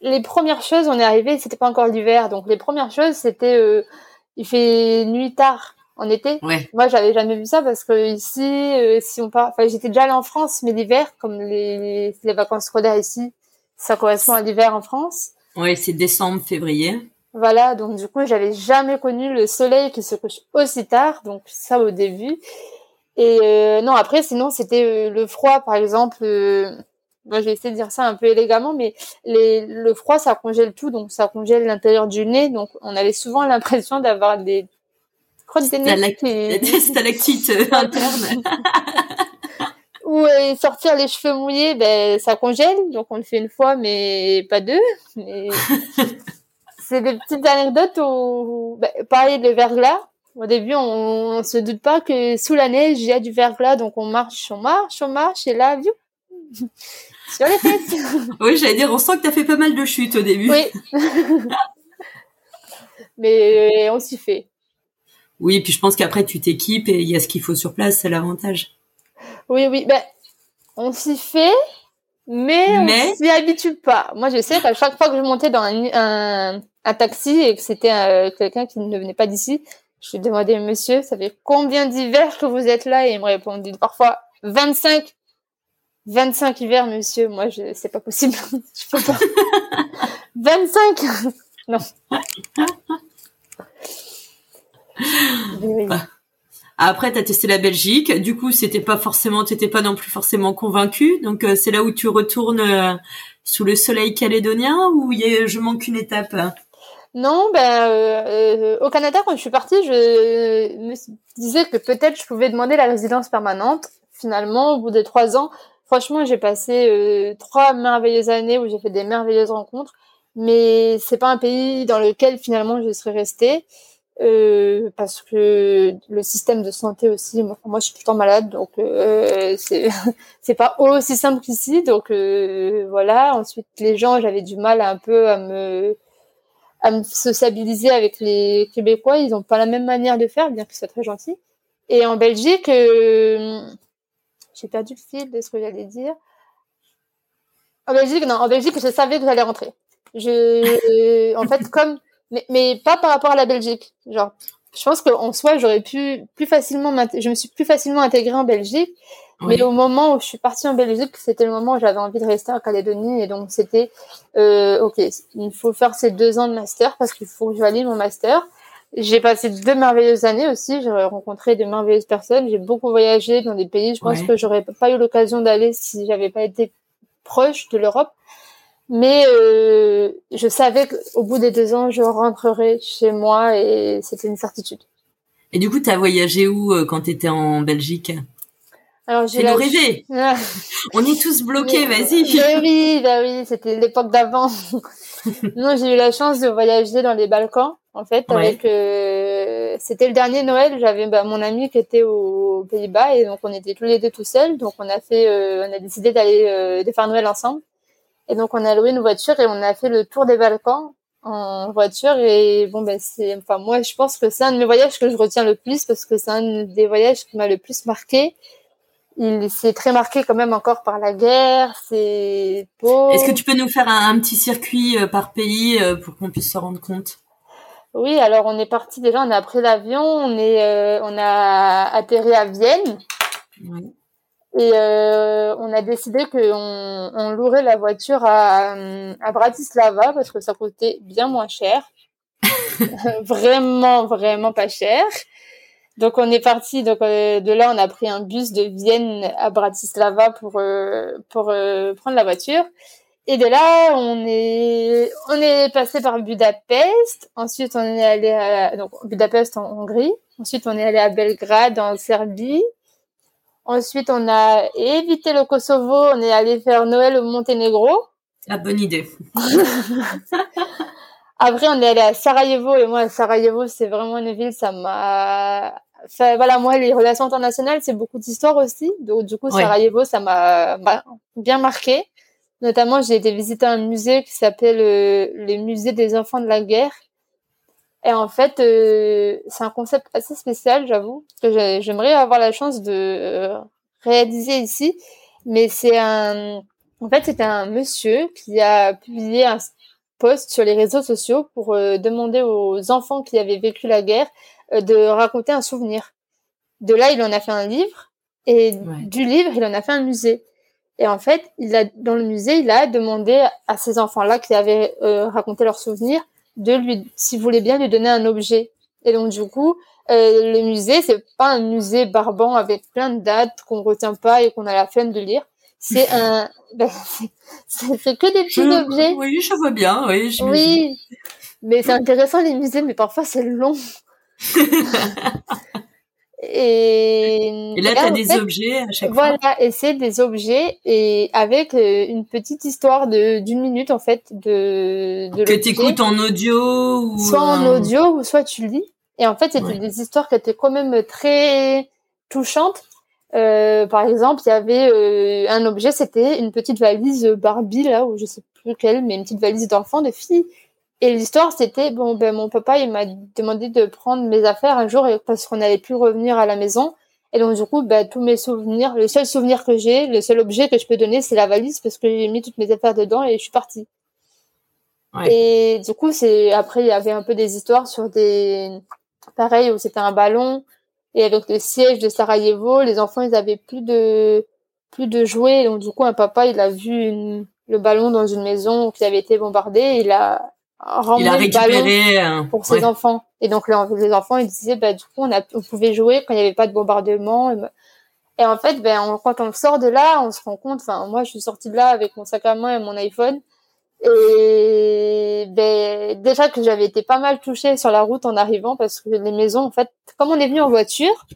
les premières choses, on est arrivé, c'était pas encore l'hiver, donc les premières choses, c'était euh, il fait nuit tard en été. Ouais. Moi, j'avais jamais vu ça parce que ici, euh, si on part, enfin, j'étais déjà allée en France, mais l'hiver, comme les, les vacances scolaires ici, ça correspond à l'hiver en France. Ouais, c'est décembre, février. Voilà, donc du coup, j'avais jamais connu le soleil qui se couche aussi tard, donc ça au début. Et euh, non, après, sinon, c'était le froid, par exemple moi, j'ai essayé de dire ça un peu élégamment, mais les, le froid, ça congèle tout, donc ça congèle l'intérieur du nez. Donc, on avait souvent l'impression d'avoir des crottes de nez des stalactites euh, internes. Ou euh, sortir les cheveux mouillés, ben, ça congèle. Donc, on le fait une fois, mais pas deux. Mais... c'est des petites anecdotes où, ben, pareil, le verglas. Au début, on, on se doute pas que sous la neige, il y a du verglas, donc on marche, on marche, on marche, et là, viou, sur les fesses. oui, j'allais dire, on sent que tu as fait pas mal de chutes au début. Oui. Mais on s'y fait. Oui, puis je pense qu'après tu t'équipes et il y a ce qu'il faut sur place, c'est l'avantage. Oui, oui, ben on s'y fait, mais, mais... on s'y habitue pas. Moi, je sais qu'à chaque fois que je montais dans un, un, taxi et que c'était euh, quelqu'un qui ne venait pas d'ici, je lui demandais, monsieur, ça fait combien d'hivers que vous êtes là? Et il me répondait parfois 25. 25 hivers, monsieur, moi, je, c'est pas possible. je peux pas. 25! non. Bah. Après, tu as testé la Belgique. Du coup, c'était pas forcément, t'étais pas non plus forcément convaincu. Donc, euh, c'est là où tu retournes euh, sous le soleil calédonien ou y a, je manque une étape? Non, ben euh, au Canada, quand je suis partie, je me disais que peut-être je pouvais demander la résidence permanente. Finalement, au bout de trois ans, Franchement, j'ai passé euh, trois merveilleuses années où j'ai fait des merveilleuses rencontres, mais c'est pas un pays dans lequel finalement je serais restée euh, parce que le système de santé aussi. Moi, je suis tout le temps malade, donc euh, c'est c'est pas aussi simple qu'ici. Donc euh, voilà. Ensuite, les gens, j'avais du mal un peu à me à me sociabiliser avec les Québécois. Ils ont pas la même manière de faire, bien que c'est très gentil. Et en Belgique euh, j'ai perdu le fil de ce que j'allais dire. En Belgique, non, en Belgique, je savais que j'allais rentrer. Je, en fait, comme, mais, mais pas par rapport à la Belgique. Genre, je pense qu'en soi, j'aurais pu plus facilement, je me suis plus facilement intégrée en Belgique. Mais au moment où je suis partie en Belgique, c'était le moment où j'avais envie de rester en Calédonie. Et donc, c'était, euh, OK, il faut faire ces deux ans de master parce qu'il faut que je valide mon master. J'ai passé deux merveilleuses années aussi. J'ai rencontré de merveilleuses personnes. J'ai beaucoup voyagé dans des pays. Je pense que j'aurais pas eu l'occasion d'aller si j'avais pas été proche de l'Europe. Mais euh, je savais qu'au bout des deux ans, je rentrerais chez moi et c'était une certitude. Et du coup, tu as voyagé où euh, quand tu étais en Belgique? Alors j'ai nous rêver. On est tous bloqués, vas-y. Bah oui, bah oui, c'était l'époque d'avant. non, j'ai eu la chance de voyager dans les Balkans en fait avec euh, c'était le dernier Noël j'avais bah, mon ami qui était aux Pays-Bas et donc on était tous les deux tout seuls donc on a fait euh, on a décidé d'aller euh, de faire Noël ensemble et donc on a loué une voiture et on a fait le tour des Balkans en voiture et bon ben c'est enfin moi je pense que c'est un de mes voyages que je retiens le plus parce que c'est un des voyages qui m'a le plus marqué il s'est très marqué quand même encore par la guerre, c'est beau. Est-ce que tu peux nous faire un, un petit circuit par pays pour qu'on puisse se rendre compte? Oui, alors on est parti déjà, on a pris l'avion, on est, euh, on a atterri à Vienne. Et euh, on a décidé qu'on on louerait la voiture à, à Bratislava parce que ça coûtait bien moins cher. vraiment, vraiment pas cher. Donc on est parti. Donc euh, de là, on a pris un bus de Vienne à Bratislava pour pour prendre la voiture. Et de là, on est, on est passé par Budapest. Ensuite, on est allé à donc, Budapest en Hongrie. Ensuite, on est allé à Belgrade en Serbie. Ensuite, on a évité le Kosovo. On est allé faire Noël au Monténégro. Ah, bonne idée. Après, on est allé à Sarajevo et moi, Sarajevo, c'est vraiment une ville, ça m'a. Enfin, voilà, moi, les relations internationales, c'est beaucoup d'histoire aussi. Donc, du coup, Sarajevo, ça m'a bien marqué. Notamment, j'ai été visiter un musée qui s'appelle euh, le musée des enfants de la guerre. Et en fait, euh, c'est un concept assez spécial, j'avoue, que j'aimerais avoir la chance de euh, réaliser ici. Mais c'est un, en fait, c'était un monsieur qui a publié un post sur les réseaux sociaux pour demander aux enfants qui avaient vécu la guerre de raconter un souvenir. De là, il en a fait un livre et du livre, il en a fait un musée. Et en fait, il a, dans le musée, il a demandé à ces enfants-là qui avaient euh, raconté leurs souvenirs de lui, s'ils voulaient bien lui donner un objet. Et donc, du coup, euh, le musée, c'est pas un musée barbant avec plein de dates qu'on retient pas et qu'on a la flemme de lire. C'est un, ben, c'est que des petits objets. Oui, je vois bien, oui. Oui. Mais c'est intéressant les musées, mais parfois c'est long. Et, et là, tu as des objets à chaque fois. Voilà, et c'est des objets et avec euh, une petite histoire de d'une minute en fait de, de que t'écoutes en audio ou soit en audio ou soit tu lis. Et en fait, c'était des histoires qui étaient quand même très touchantes. Euh, par exemple, il y avait euh, un objet, c'était une petite valise Barbie là, ou je sais plus quelle, mais une petite valise d'enfant, de fille, et l'histoire, c'était bon, ben mon papa, il m'a demandé de prendre mes affaires un jour parce qu'on n'allait plus revenir à la maison. Et donc du coup, ben, tous mes souvenirs, le seul souvenir que j'ai, le seul objet que je peux donner, c'est la valise parce que j'ai mis toutes mes affaires dedans et je suis partie. Ouais. Et du coup, c'est après il y avait un peu des histoires sur des pareil où c'était un ballon et avec le siège de Sarajevo, les enfants ils avaient plus de plus de jouets. Donc du coup, un papa il a vu le ballon dans une maison qui avait été bombardée, il a il a récupéré pour ses enfants. Et donc les, enfants, ils disaient, bah du coup, on, a, on pouvait jouer quand il n'y avait pas de bombardement. Et, en fait, ben quand on sort de là, on se rend compte. Enfin, moi, je suis sortie de là avec mon sac à main et mon iPhone. Et ben déjà que j'avais été pas mal touchée sur la route en arrivant parce que les maisons, en fait, comme on est venu en voiture,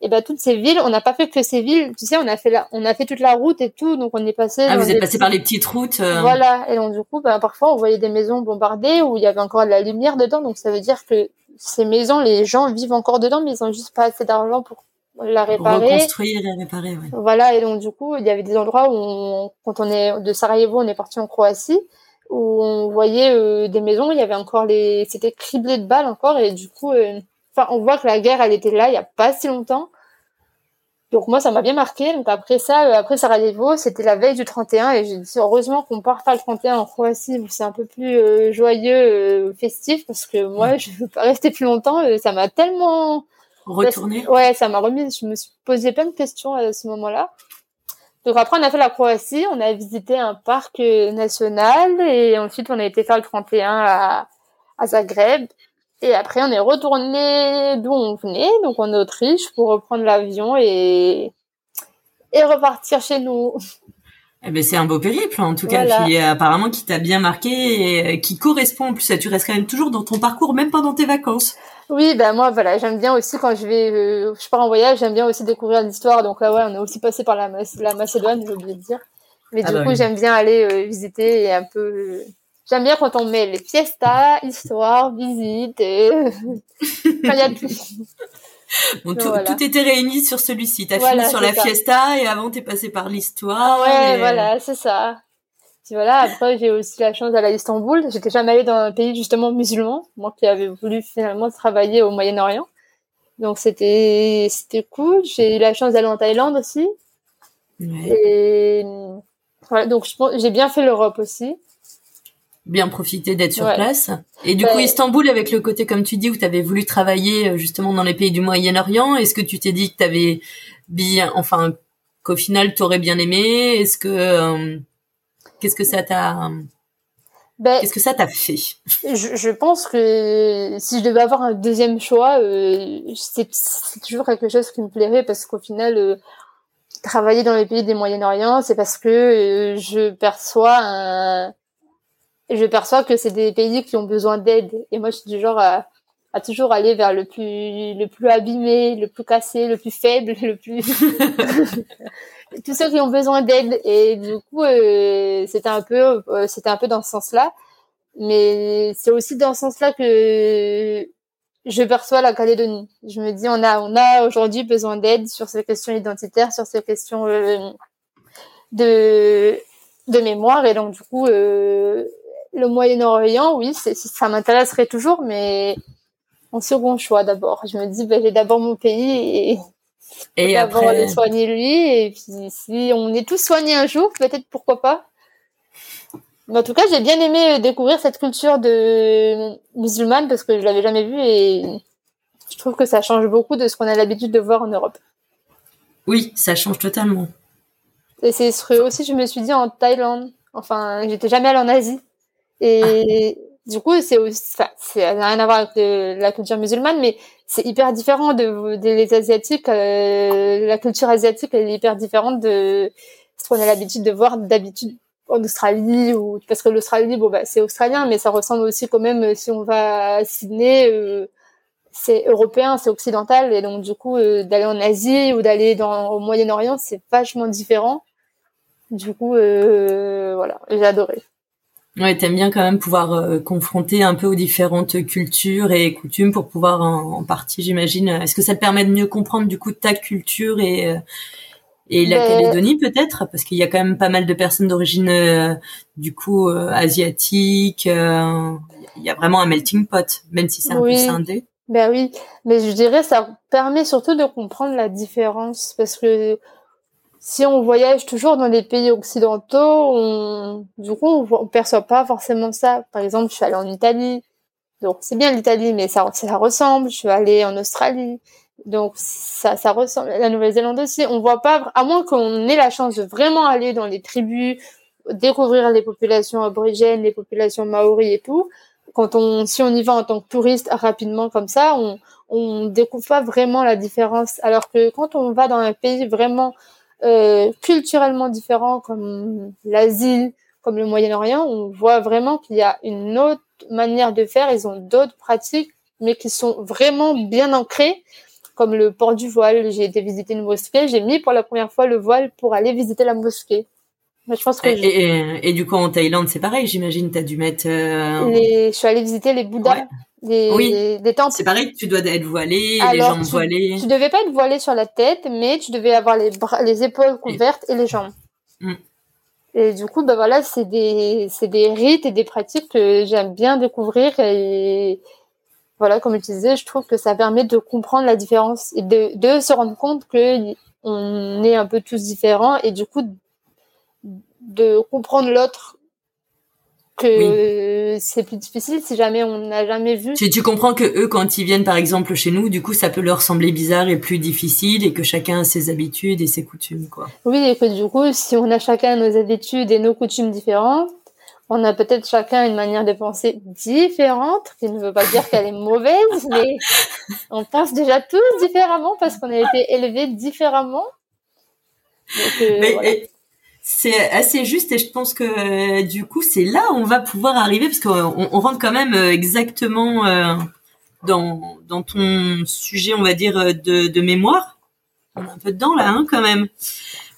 et ben toutes ces villes, on n'a pas fait que ces villes, tu sais, on a fait la, on a fait toute la route et tout, donc on est passé. Ah, vous êtes passé par les petites routes. Euh. Voilà, et donc du coup, ben, parfois on voyait des maisons bombardées où il y avait encore de la lumière dedans, donc ça veut dire que ces maisons, les gens vivent encore dedans, mais ils ont juste pas assez d'argent pour la réparer. Reconstruire et réparer, ouais. Voilà, et donc du coup, il y avait des endroits où, quand on est de Sarajevo, on est parti en Croatie, où on voyait euh, des maisons, il y avait encore les, c'était criblé de balles encore, et du coup. Euh, Enfin, on voit que la guerre, elle était là il y a pas si longtemps. Donc moi, ça m'a bien marqué. Donc après ça, euh, après Sarajevo, c'était la veille du 31 et j'ai dit heureusement qu'on part pas le 31 en Croatie où c'est un peu plus euh, joyeux, euh, festif parce que moi, je veux pas rester plus longtemps. ça m'a tellement retourné. Ouais, ça m'a remis. Je me suis posé plein de questions à ce moment-là. Donc après, on a fait la Croatie, on a visité un parc national et ensuite on a été faire le 31 à, à Zagreb. Et après, on est retourné d'où on venait, donc en Autriche, pour reprendre l'avion et, et repartir chez nous. Eh ben, c'est un beau périple, en tout cas, qui apparemment qui t'a bien marqué et euh, qui correspond en plus. Tu restes quand même toujours dans ton parcours, même pendant tes vacances. Oui, ben moi, voilà, j'aime bien aussi quand je vais, euh, je pars en voyage, j'aime bien aussi découvrir l'histoire. Donc là, ouais, on est aussi passé par la, la Macédoine, j'ai oublié de dire. Mais du ah bah coup, j'aime bien aller euh, visiter et un peu J'aime bien quand on met les fiestas, histoire, visite, et... il y a tout. Bon, tout, tout, était réuni sur celui-ci. T'as fini sur la fiesta et avant t'es passé par l'histoire. Ah ouais, voilà, c'est ça. Puis voilà, après j'ai aussi la chance d'aller à Istanbul. J'étais jamais allée dans un pays justement musulman, moi qui avais voulu finalement travailler au Moyen-Orient. Donc c'était c'était cool. J'ai eu la chance d'aller en Thaïlande aussi. Ouais. Et voilà, donc j'ai bien fait l'Europe aussi bien profité d'être sur place. Et du coup, Istanbul, avec le côté, comme tu dis, où tu avais voulu travailler euh, justement dans les pays du Moyen-Orient, est-ce que tu t'es dit que tu avais bien, enfin, qu'au final, tu aurais bien aimé? Est-ce que, euh, qu'est-ce que ça t'a, ben, qu'est-ce que ça t'a fait? je, je, pense que si je devais avoir un deuxième choix, euh, c'est toujours quelque chose qui me plairait parce qu'au final, euh, travailler dans les pays des Moyen-Orient, c'est parce que je perçois un je perçois que c'est des pays qui ont besoin d'aide. Et moi, je suis du genre à, à, toujours aller vers le plus, le plus abîmé, le plus cassé, le plus faible, le plus. tous ceux qui ont besoin d'aide. Et du coup, euh, c'était un peu, euh, c'était un peu dans ce sens-là. Mais c'est aussi dans ce sens-là que je perçois la Calédonie. Je me dis, on a, on a aujourd'hui besoin d'aide sur ces questions identitaires, sur ces questions euh, de de mémoire. Et donc, du coup, euh, le Moyen-Orient, oui, ça m'intéresserait toujours, mais en second choix d'abord. Je me dis, ben, j'ai d'abord mon pays et, et d'abord après... le soigner lui. Et puis, si on est tous soignés un jour, peut-être pourquoi pas. Mais en tout cas, j'ai bien aimé euh, découvrir cette culture de musulmane parce que je l'avais jamais vue et je trouve que ça change beaucoup de ce qu'on a l'habitude de voir en Europe. Oui, ça change totalement. Et c'est ce que aussi je me suis dit en Thaïlande. Enfin, j'étais jamais allée en Asie. Et ah. du coup, c'est aussi, ça n'a rien à voir avec la culture musulmane, mais c'est hyper différent de, les asiatiques. Euh, la culture asiatique, elle est hyper différente de ce qu'on a l'habitude de voir d'habitude en Australie ou parce que l'Australie, bon bah c'est australien, mais ça ressemble aussi quand même si on va à Sydney. Euh, c'est européen, c'est occidental, et donc du coup euh, d'aller en Asie ou d'aller dans au Moyen-Orient, c'est vachement différent. Du coup, euh, voilà, j'ai adoré. Ouais, t'aimes bien quand même pouvoir euh, confronter un peu aux différentes cultures et coutumes pour pouvoir en, partie, j'imagine. Est-ce que ça te permet de mieux comprendre du coup ta culture et euh, et la ben, Calédonie peut-être? Parce qu'il y a quand même pas mal de personnes d'origine euh, du coup asiatique. Il y a vraiment un melting pot, même si c'est un peu scindé. Ben oui, mais je dirais ça permet surtout de comprendre la différence parce que si on voyage toujours dans des pays occidentaux, on, du coup, on, perçoit pas forcément ça. Par exemple, je suis allée en Italie, donc c'est bien l'Italie, mais ça, ça ressemble. Je suis allée en Australie, donc ça, ça ressemble. La Nouvelle-Zélande aussi, on voit pas, à moins qu'on ait la chance de vraiment aller dans les tribus, découvrir les populations aborigènes, les populations maoris et tout. Quand on, si on y va en tant que touriste rapidement comme ça, on, on découvre pas vraiment la différence. Alors que quand on va dans un pays vraiment euh, culturellement différents comme l'Asie, comme le Moyen-Orient, on voit vraiment qu'il y a une autre manière de faire, ils ont d'autres pratiques, mais qui sont vraiment bien ancrées, comme le port du voile. J'ai été visiter une mosquée, j'ai mis pour la première fois le voile pour aller visiter la mosquée. Mais je pense que et, et, du coup en Thaïlande c'est pareil, j'imagine, tu as dû mettre. Euh... Les... Je suis allée visiter les Bouddhas des, oui. des, temples. C'est pareil, tu dois être voilé, les jambes voilées. Tu devais pas être voilé sur la tête, mais tu devais avoir les bras, les épaules couvertes et, les jambes. Mm. Et du coup, bah voilà, c'est des, des rites et des pratiques que j'aime bien découvrir et voilà, comme je disais, je trouve que ça permet de comprendre la différence et de, de se rendre compte que on est un peu tous différents et du coup de comprendre l'autre que c'est plus difficile si jamais on n'a jamais vu. Tu, tu comprends que eux, quand ils viennent par exemple chez nous, du coup, ça peut leur sembler bizarre et plus difficile et que chacun a ses habitudes et ses coutumes, quoi. Oui, et que du coup, si on a chacun nos habitudes et nos coutumes différentes, on a peut-être chacun une manière de penser différente, qui ne veut pas dire qu'elle est mauvaise, mais on pense déjà tous différemment parce qu'on a été élevés différemment. Donc, euh, voilà c'est assez juste et je pense que euh, du coup c'est là où on va pouvoir arriver parce qu'on on rentre quand même euh, exactement euh, dans dans ton sujet on va dire de, de mémoire. On est un peu dedans là hein, quand même.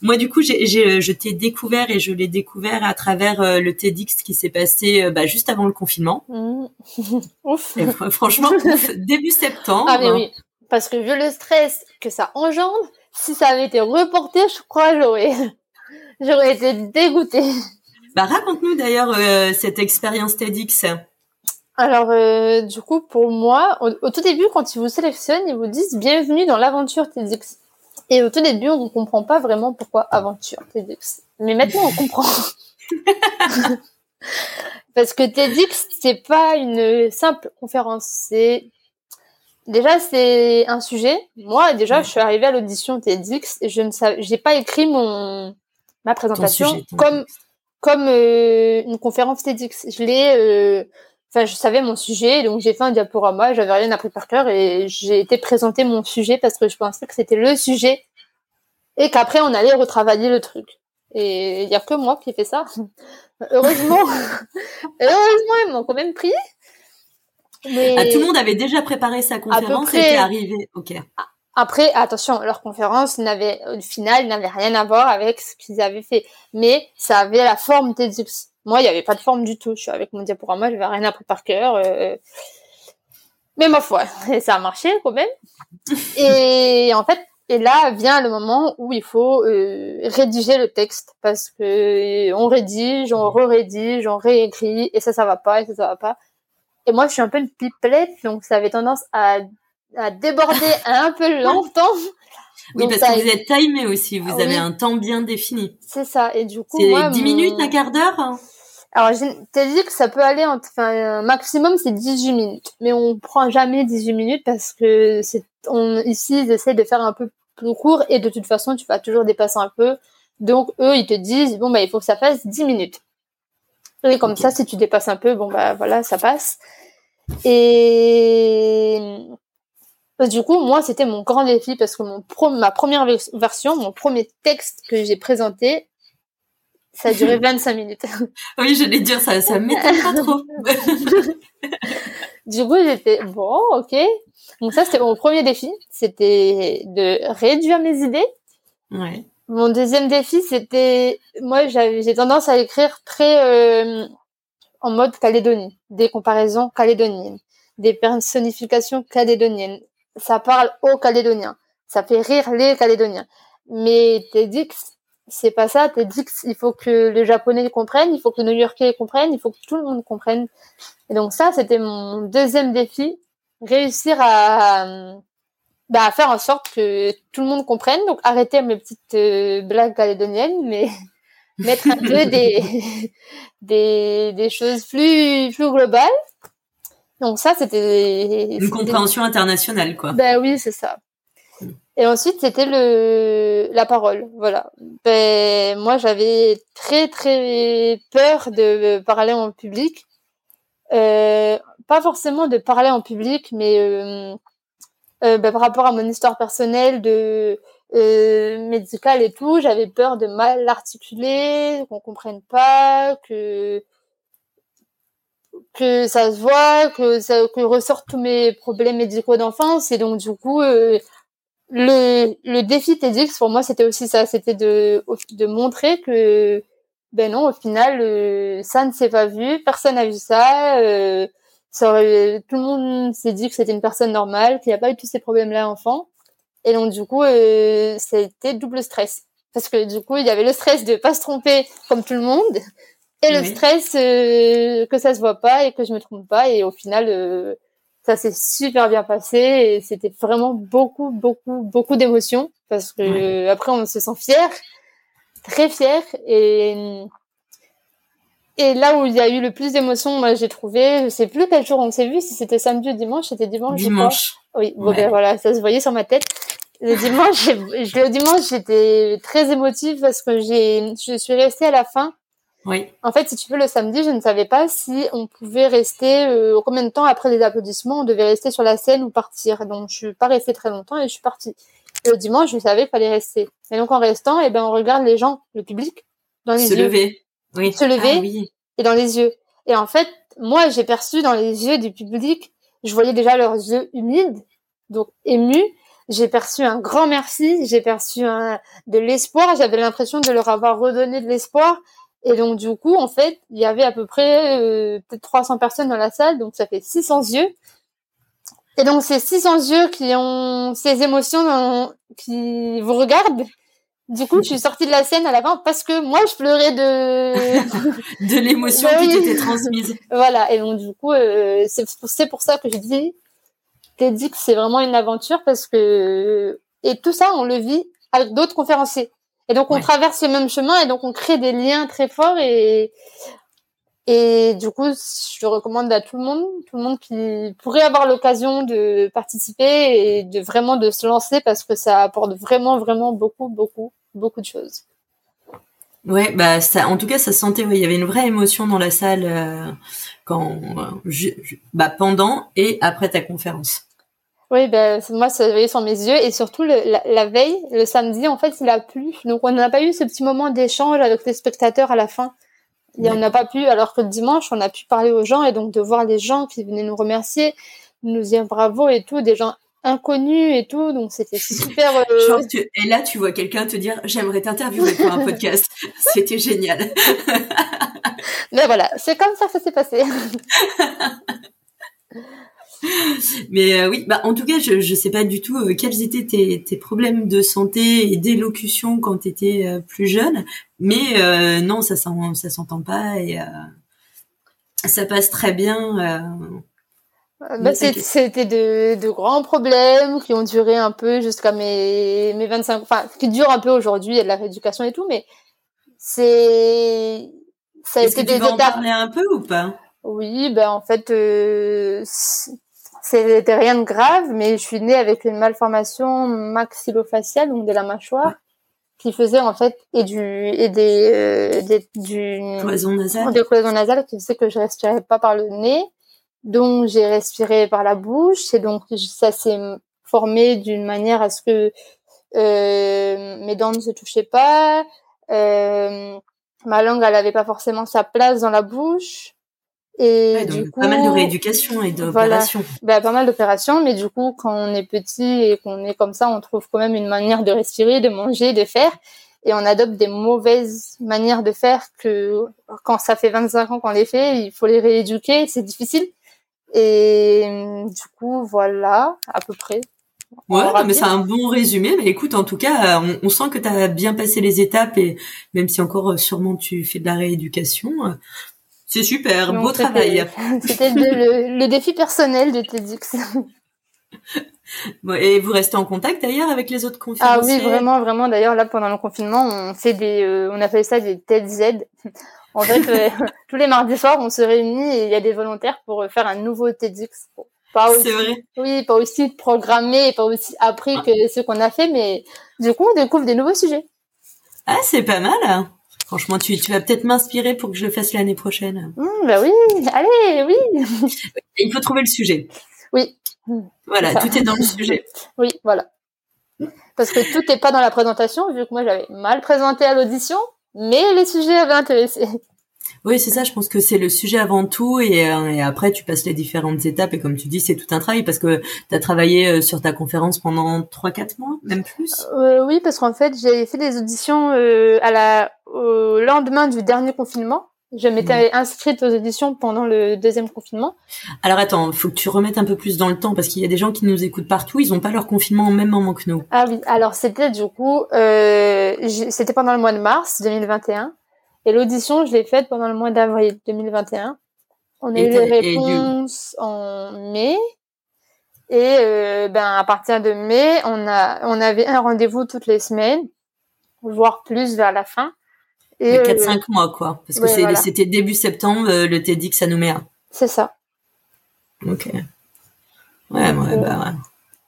Moi du coup j'ai, j'ai je t'ai découvert et je l'ai découvert à travers le TEDx qui s'est passé bah, juste avant le confinement. Mmh. ouf. franchement début septembre. Ah mais oui. Parce que vu le stress que ça engendre si ça avait été reporté je crois j'aurais J'aurais été dégoûtée. Bah, raconte-nous d'ailleurs euh, cette expérience TEDx. Alors, euh, du coup, pour moi, au, tout début, quand ils vous sélectionnent, ils vous disent bienvenue dans l'aventure TEDx. Et au tout début, on ne comprend pas vraiment pourquoi aventure TEDx. Mais maintenant, on comprend. Parce que TEDx, c'est pas une simple conférence. C'est déjà c'est un sujet. Moi, déjà, je suis arrivée à l'audition TEDx et je ne savais, j'ai pas écrit mon ma présentation comme comme euh, une conférence TEDx. Je l'ai, euh, enfin, je savais mon sujet, donc j'ai fait un diaporama. J'avais rien appris par cœur et j'ai été présenter mon sujet parce que je pensais que c'était le sujet et qu'après on allait retravailler le truc. Et il y a que moi qui ai fait ça. Heureusement, heureusement ils m'ont quand même pris. Mais... Ah, tout le monde avait déjà préparé sa conférence et était arrivé. Ok. Après, attention, leur conférence n'avait, au final, n'avait rien à voir avec ce qu'ils avaient fait. Mais ça avait la forme TEDx. Moi, il n'y avait pas de forme du tout. Je suis avec mon diaporama, je n'avais rien appris par cœur. Euh... Mais ma foi, ça a marché quand même. Et en fait, et là vient le moment où il faut euh, rédiger le texte parce que on rédige, on re-rédige, on réécrit et ça ça va pas et ça ça va pas. Et moi je suis un peu une pipelette donc ça avait tendance à, à déborder un peu longtemps. Oui, parce que vous êtes timé aussi, vous avez un temps bien défini. C'est ça, et du coup, c'est 10 minutes, un quart d'heure? Alors, t'ai dit que ça peut aller, enfin, maximum c'est 18 minutes, mais on prend jamais 18 minutes parce que c'est, on, ici, ils essaient de faire un peu plus court et de toute façon, tu vas toujours dépasser un peu. Donc, eux, ils te disent, bon, bah, il faut que ça fasse 10 minutes. Et comme ça, si tu dépasses un peu, bon, bah, voilà, ça passe. Et du coup, moi, c'était mon grand défi parce que mon ma première version, mon premier texte que j'ai présenté, ça a duré 25 minutes. oui, je vais dire, ça, ça m'étonne pas trop. du coup, j'étais, bon, ok. Donc ça, c'était mon premier défi. C'était de réduire mes idées. Ouais. Mon deuxième défi, c'était, moi, j'ai tendance à écrire très euh, en mode calédonie, des comparaisons calédoniennes, des personnifications calédoniennes. Ça parle aux Calédoniens. Ça fait rire les Calédoniens. Mais TEDx, c'est pas ça. TEDx, il faut que les Japonais comprennent, il faut que les New-Yorkais comprennent, il faut que tout le monde comprenne. Et donc ça, c'était mon deuxième défi, réussir à, bah, faire en sorte que tout le monde comprenne. Donc arrêter mes petites euh, blagues calédoniennes, mais mettre un peu des, choses plus globales. Donc ça, c'était... Une compréhension internationale, quoi. Ben oui, c'est ça. Et ensuite, c'était le la parole. Voilà. Ben, moi, j'avais très très peur de parler en public. Euh, pas forcément de parler en public, mais euh, euh, ben, par rapport à mon histoire personnelle de médicale et tout, j'avais peur de mal l'articuler, qu'on comprenne pas, que que ça se voit, que ça que ressortent tous mes problèmes médicaux d'enfance. Et donc du coup euh, le, le défi TEDx pour moi c'était aussi ça, c'était de, de montrer que ben non au final euh, ça ne s'est pas vu, personne n'a vu ça, euh, ça tout le monde s'est dit que c'était une personne normale, qu'il n'y a pas eu tous ces problèmes là enfant et donc du coup euh, c'était double stress. Parce que du coup il y avait le stress de pas se tromper comme tout le monde et le stress euh, que ça se voit pas et que je me trompe pas et au final euh, ça s'est super bien passé et c'était vraiment beaucoup, beaucoup, beaucoup d'émotions parce que après on se sent fier, très fier et et là où il y a eu le plus d'émotions, moi j'ai trouvé, je sais plus quel jour on s'est vu, si c'était samedi ou dimanche, c'était dimanche. Dimanche. Oui, bon ben voilà, ça se voyait sur ma tête. Le dimanche, le dimanche j'étais très émotive parce que j'ai, je suis restée à la fin oui. En fait, si tu veux, le samedi, je ne savais pas si on pouvait rester, euh, combien de temps après les applaudissements, on devait rester sur la scène ou partir. Donc, je suis pas restée très longtemps et je suis partie. Et le dimanche, je savais qu'il fallait rester. Et donc, en restant, eh ben, on regarde les gens, le public, dans les Se yeux. lever. Oui. Se lever. Ah oui. Et dans les yeux. Et en fait, moi, j'ai perçu dans les yeux du public, je voyais déjà leurs yeux humides, donc émus. J'ai perçu un grand merci, j'ai perçu un, de l'espoir, j'avais l'impression de leur avoir redonné de l'espoir. Et donc du coup, en fait, il y avait à peu près euh, peut-être 300 personnes dans la salle, donc ça fait 600 yeux. Et donc ces 600 yeux qui ont ces émotions dans, qui vous regardent. Du coup, je suis sortie de la scène à la fin parce que moi, je pleurais de de l'émotion qui t'était transmise. Voilà. Et donc du coup, euh, c'est pour ça que je dis, t'es dit que c'est vraiment une aventure parce que et tout ça, on le vit avec d'autres conférenciers. Et donc on Ouais. traverse le même chemin et donc on crée des liens très forts et et du coup je recommande à tout le monde, tout le monde qui pourrait avoir l'occasion de participer et de vraiment de se lancer parce que ça apporte vraiment vraiment beaucoup beaucoup beaucoup de choses. Ouais, bah ça, en tout cas, ça se sentait. ouais, il y avait une vraie émotion dans la salle euh, quand, euh, bah pendant et après ta conférence. Oui, ben moi ça se voyait sur mes yeux et surtout le- la, la veille, le samedi en fait il a plu donc on n'a pas eu ce petit moment d'échange avec les spectateurs à la fin. Il y en a pas pu alors que le dimanche on a pu parler aux gens et donc de voir les gens qui venaient nous remercier, nous dire bravo et tout, des gens inconnu et tout, donc c'était super. Euh... et là, tu vois quelqu'un te dire j'aimerais t'interviewer pour un podcast. c'était génial. Mais voilà, c'est comme ça que ça s'est passé. Mais euh, oui, bah en tout cas, je je sais pas du tout euh, quels étaient tes, tes problèmes de santé et d'élocution quand tu étais euh, plus jeune, mais non, ça ça s'entend pas et ça passe très bien. Bah, c'était de, de grands problèmes qui ont duré un peu jusqu'à mes, mes 25, enfin, qui durent un peu aujourd'hui, il y a de la rééducation et tout, mais c'est, ça a été que des tu en parler un peu ou pas? Oui, ben, en fait, euh, c'était rien de grave, mais je suis née avec une malformation maxillofaciale, donc de la mâchoire, qui faisait en fait et du et des, euh, des du cloison nasale, des cloisons nasales qui faisait que je respirais pas par le nez, donc j'ai respiré par la bouche et donc ça s'est formé d'une manière à ce que euh, mes dents ne se touchaient pas, euh, ma langue elle avait pas forcément sa place dans la bouche. Et du coup, pas mal de rééducation et d'opérations. Voilà, bah, pas mal d'opérations, mais du coup, quand on est petit et qu'on est comme ça, on trouve quand même une manière de respirer, de manger, de faire, et on adopte des mauvaises manières de faire que quand ça fait 25 ans qu'on les fait, il faut les rééduquer, c'est difficile. Et du coup, voilà, à peu près. Ouais, mais c'est un bon résumé. Mais écoute, en tout cas, on, on sent que tu as bien passé les étapes et même si encore euh, sûrement tu fais de la rééducation, c'est super, beau travail. C'était le, le, défi personnel de TEDx. et vous restez en contact d'ailleurs avec les autres conférenciers Ah oui, vraiment, vraiment. D'ailleurs, là, pendant le confinement, on fait des, euh, on appelle ça des TEDZ. En fait, euh, tous les mardis soirs, on se réunit et il y a des volontaires pour faire un nouveau TEDx. Pas aussi, vrai. Oui, pas aussi programmé, pas aussi appris ah. que ce qu'on a fait, mais du coup, on découvre des nouveaux sujets. Ah, c'est pas mal. Franchement, tu, tu vas peut-être m'inspirer pour que je le fasse l'année prochaine. Mmh, bah oui, allez, oui. Il faut trouver le sujet. Oui. Voilà, tout est dans le sujet. Oui, voilà. Parce que tout n'est pas dans la présentation, vu que moi j'avais mal présenté à l'audition, mais les sujets avaient intéressé. Oui, c'est ça. Je pense que c'est le sujet avant tout, et, euh, et, après tu passes les différentes étapes. Et comme tu dis, c'est tout un travail parce que tu as travaillé euh, sur ta conférence pendant trois, quatre mois, même plus. Euh, oui, parce qu'en fait, j'ai fait des auditions euh, à la au lendemain du dernier confinement. Je m'étais inscrite aux auditions pendant le deuxième confinement. Alors attends, faut que tu remettes un peu plus dans le temps parce qu'il y a des gens qui nous écoutent partout, ils n'ont pas leur confinement au même moment que nous. Ah oui, alors c'était du coup, euh, c'était pendant le mois de mars 2021. Et l'audition, je l'ai faite pendant le mois d'avril 2021. On a eu les réponses en mai. Et euh, ben à partir de mai, on a on avait un rendez-vous toutes les semaines, voire plus vers la fin. Et 4-5 euh, mois quoi, parce que c'était début septembre euh, le TEDx à Nouméa. C'est ça. Ok. Ouais, ouais, bah ouais.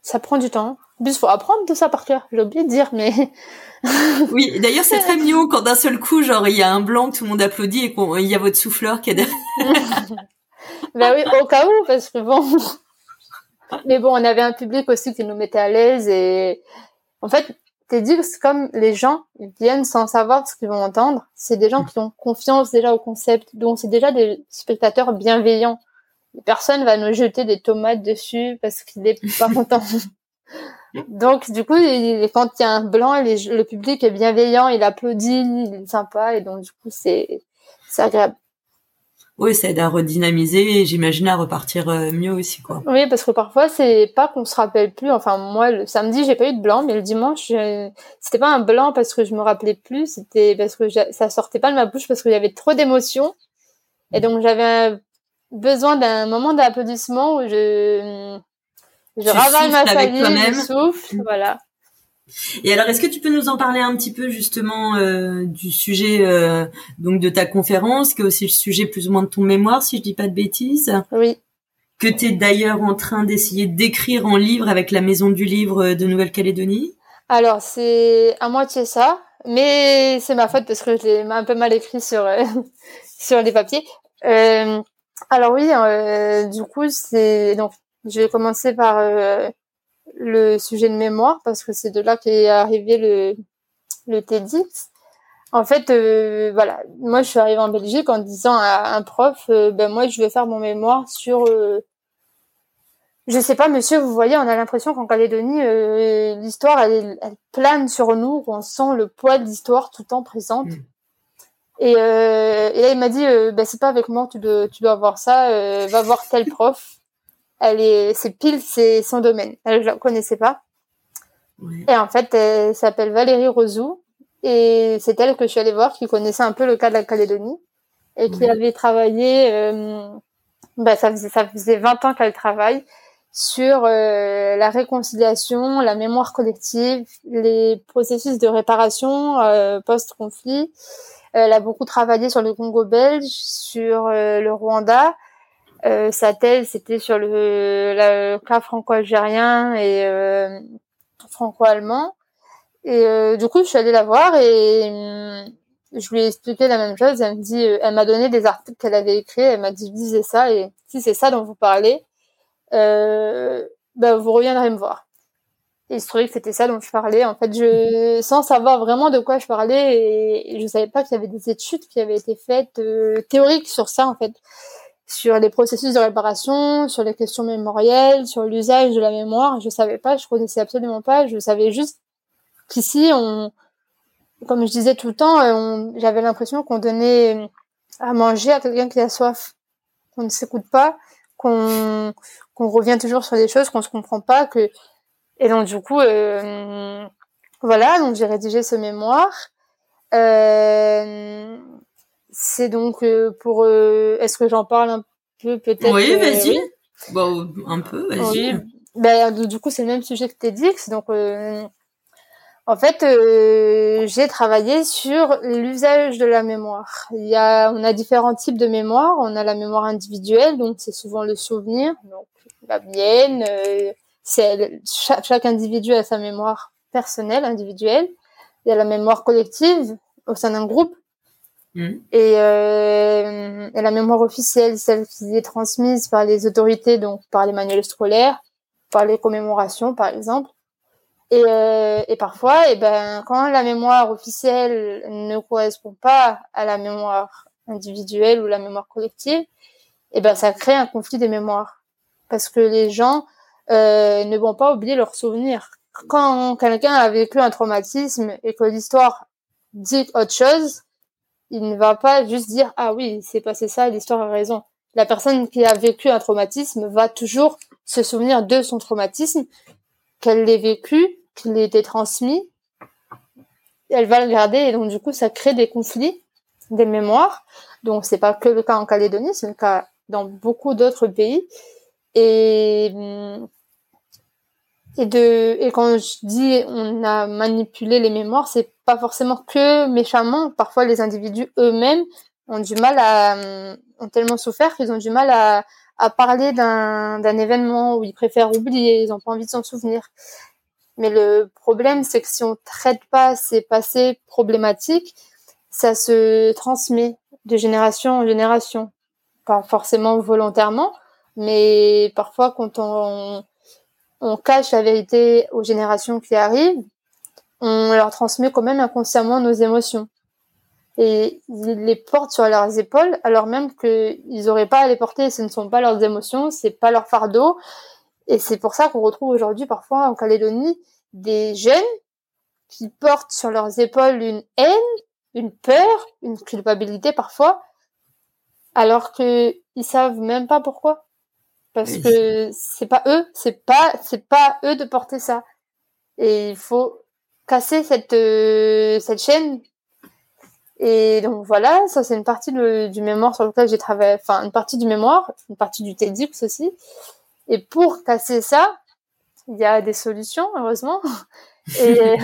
Ça prend du temps. Plus, faut apprendre tout ça par cœur. J'ai oublié de dire, mais oui, d'ailleurs c'est très mignon quand d'un seul coup, genre il y a un blanc, tout le monde applaudit et qu'il y a votre souffleur qui est derrière. ben oui, au cas où, parce que bon. Mais bon, on avait un public aussi qui nous mettait à l'aise et en fait, t'es dit c'est comme les gens viennent sans savoir ce qu'ils vont entendre. C'est des gens qui ont confiance déjà au concept, donc c'est déjà des spectateurs bienveillants. Personne va nous jeter des tomates dessus parce qu'il est pas content. Donc, du coup, quand il y a un blanc, le public est bienveillant, il applaudit, il est sympa, et donc, du coup, c'est agréable. Oui, ça aide à redynamiser et j'imagine à repartir euh, mieux aussi, quoi. Oui, parce que parfois, c'est pas qu'on se rappelle plus. Enfin, moi, le samedi, j'ai pas eu de blanc, mais le dimanche, c'était pas un blanc parce que je me rappelais plus, c'était parce que ça sortait pas de ma bouche parce qu'il y avait trop d'émotions. Et donc, j'avais besoin d'un moment d'applaudissement où je, je ravale ma salive, je souffle, voilà. Et alors, est-ce que tu peux nous en parler un petit peu justement euh, du sujet euh, donc de ta conférence, qui est aussi le sujet plus ou moins de ton mémoire, si je dis pas de bêtises? Oui. Que tu es d'ailleurs en train d'essayer d'écrire en livre avec la Maison du Livre de Nouvelle-Calédonie? Alors, c'est à moitié ça, mais c'est ma faute parce que je l'ai un peu mal écrit sur euh, sur les papiers. alors oui, du coup, c'est donc je vais commencer par euh, le sujet de mémoire parce que c'est de là qu'est arrivé le, le TEDx. En fait, euh, voilà, moi je suis arrivée en Belgique en disant à un prof, euh, ben moi je vais faire mon mémoire sur je sais pas, monsieur, vous voyez, on a l'impression qu'en Calédonie, euh, l'histoire, elle, elle, plane sur nous, on sent le poids de l'histoire tout le temps présente. Mm. Et, euh, et, là, il m'a dit, euh, bah, c'est pas avec moi, tu dois, tu dois voir ça, euh, va voir tel prof. Elle est, c'est pile, c'est son domaine. Elle, je la connaissais pas. Et en fait, elle s'appelle Valérie Rosou. Et c'est elle que je suis allée voir, qui connaissait un peu le cas de la Calédonie. Et qui avait travaillé, euh, bah, ça faisait, ça faisait 20 ans qu'elle travaille sur euh, la réconciliation, la mémoire collective, les processus de réparation euh, post-conflit. Elle a beaucoup travaillé sur le Congo belge, sur euh, le Rwanda. Sa thèse, c'était sur le, le cas franco-algérien et franco-allemand. Et du coup, je suis allée la voir et hum, je lui ai expliqué la même chose. Elle me dit, elle m'a donné des articles qu'elle avait écrits. Elle m'a dit, lisez ça et si c'est ça dont vous parlez, euh, bah, vous reviendrez me voir. Et il se trouvait que c'était ça dont je parlais. En fait, je, sans savoir vraiment de quoi je parlais, et, je savais pas qu'il y avait des études qui avaient été faites euh, théoriques sur ça, en fait, sur les processus de réparation, sur les questions mémorielles, sur l'usage de la mémoire. Je savais pas, je connaissais absolument pas. Je savais juste qu'ici, on, comme je disais tout le temps, j'avais l'impression qu'on donnait à manger à quelqu'un qui a soif, qu'on ne s'écoute pas, qu'on revient toujours sur des choses qu'on se comprend pas que et donc du coup euh, voilà donc j'ai rédigé ce mémoire euh, c'est donc euh, pour euh, est-ce que j'en parle un peu peut-être oui vas-y bon un peu vas-y ben, du coup c'est le même sujet que TEDx donc en fait, euh, j'ai travaillé sur l'usage de la mémoire. Il y a, on a différents types de mémoire. On a la mémoire individuelle, donc c'est souvent le souvenir. Donc la mienne, euh, c'est chaque, individu a sa mémoire personnelle, individuelle. Il y a la mémoire collective au sein d'un groupe. Et, euh, et, la mémoire officielle, celle qui est transmise par les autorités, donc par les manuels scolaires, par les commémorations, par exemple. Et, euh, parfois, eh ben, quand la mémoire officielle ne correspond pas à la mémoire individuelle ou la mémoire collective, eh ben, ça crée un conflit des mémoires. Parce que les gens euh, ne vont pas oublier leurs souvenirs. Quand quelqu'un a vécu un traumatisme et que l'histoire dit autre chose, il ne va pas juste dire ah oui c'est passé ça l'histoire a raison la personne qui a vécu un traumatisme va toujours se souvenir de son traumatisme qu'elle l'ait vécu qu'il été transmis, elle va le garder et donc du coup ça crée des conflits, des mémoires. Donc c'est pas que le cas en Calédonie, c'est le cas dans beaucoup d'autres pays. Et et de et quand je dis on a manipulé les mémoires, c'est pas forcément que méchamment. Parfois les individus eux-mêmes ont du mal à ont tellement souffert qu'ils ont du mal à à parler d'un événement où ils préfèrent oublier, ils ont pas envie de s'en souvenir. Mais le problème, c'est que si on traite pas ces passés problématiques, ça se transmet de génération en génération. Pas forcément volontairement, mais parfois quand on, on cache la vérité aux générations qui arrivent, on leur transmet quand même inconsciemment nos émotions. Et ils les portent sur leurs épaules, alors même qu'ils n'auraient pas à les porter, ce ne sont pas leurs émotions, c'est pas leur fardeau, et c'est pour ça qu'on retrouve aujourd'hui parfois en Calédonie des jeunes qui portent sur leurs épaules une haine, une peur, une culpabilité parfois, alors que ils savent même pas pourquoi. Parce que c'est pas eux, c'est pas c'est pas eux de porter ça. Et il faut casser cette euh, cette chaîne. Et donc voilà, ça c'est une partie du mémoire sur lequel j'ai travaillé, enfin une partie du mémoire, une partie du TEDx aussi. Et pour casser ça, il y a des solutions, heureusement. Et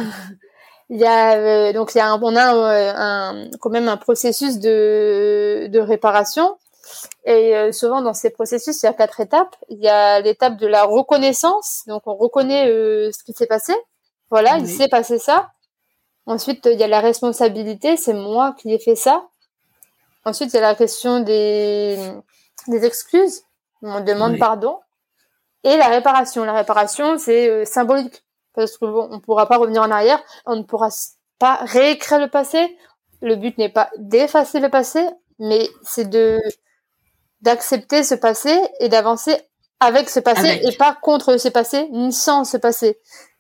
il y a euh, donc il y a un, on a euh, un, quand même un processus de, de réparation. Et euh, souvent dans ces processus, il y a quatre étapes. Il y a l'étape de la reconnaissance, donc on reconnaît ce qui s'est passé. Voilà, il s'est passé ça. Ensuite, il y a la responsabilité, c'est moi qui ai fait ça. Ensuite, il y a la question des, des excuses. On demande pardon. Et la réparation. La réparation, c'est euh, symbolique. Parce que bon, on pourra pas revenir en arrière, on ne pourra pas réécrire le passé. Le but n'est pas d'effacer le passé, mais c'est de d'accepter ce passé et d'avancer avec ce passé et pas contre ce passé ni sans ce passé.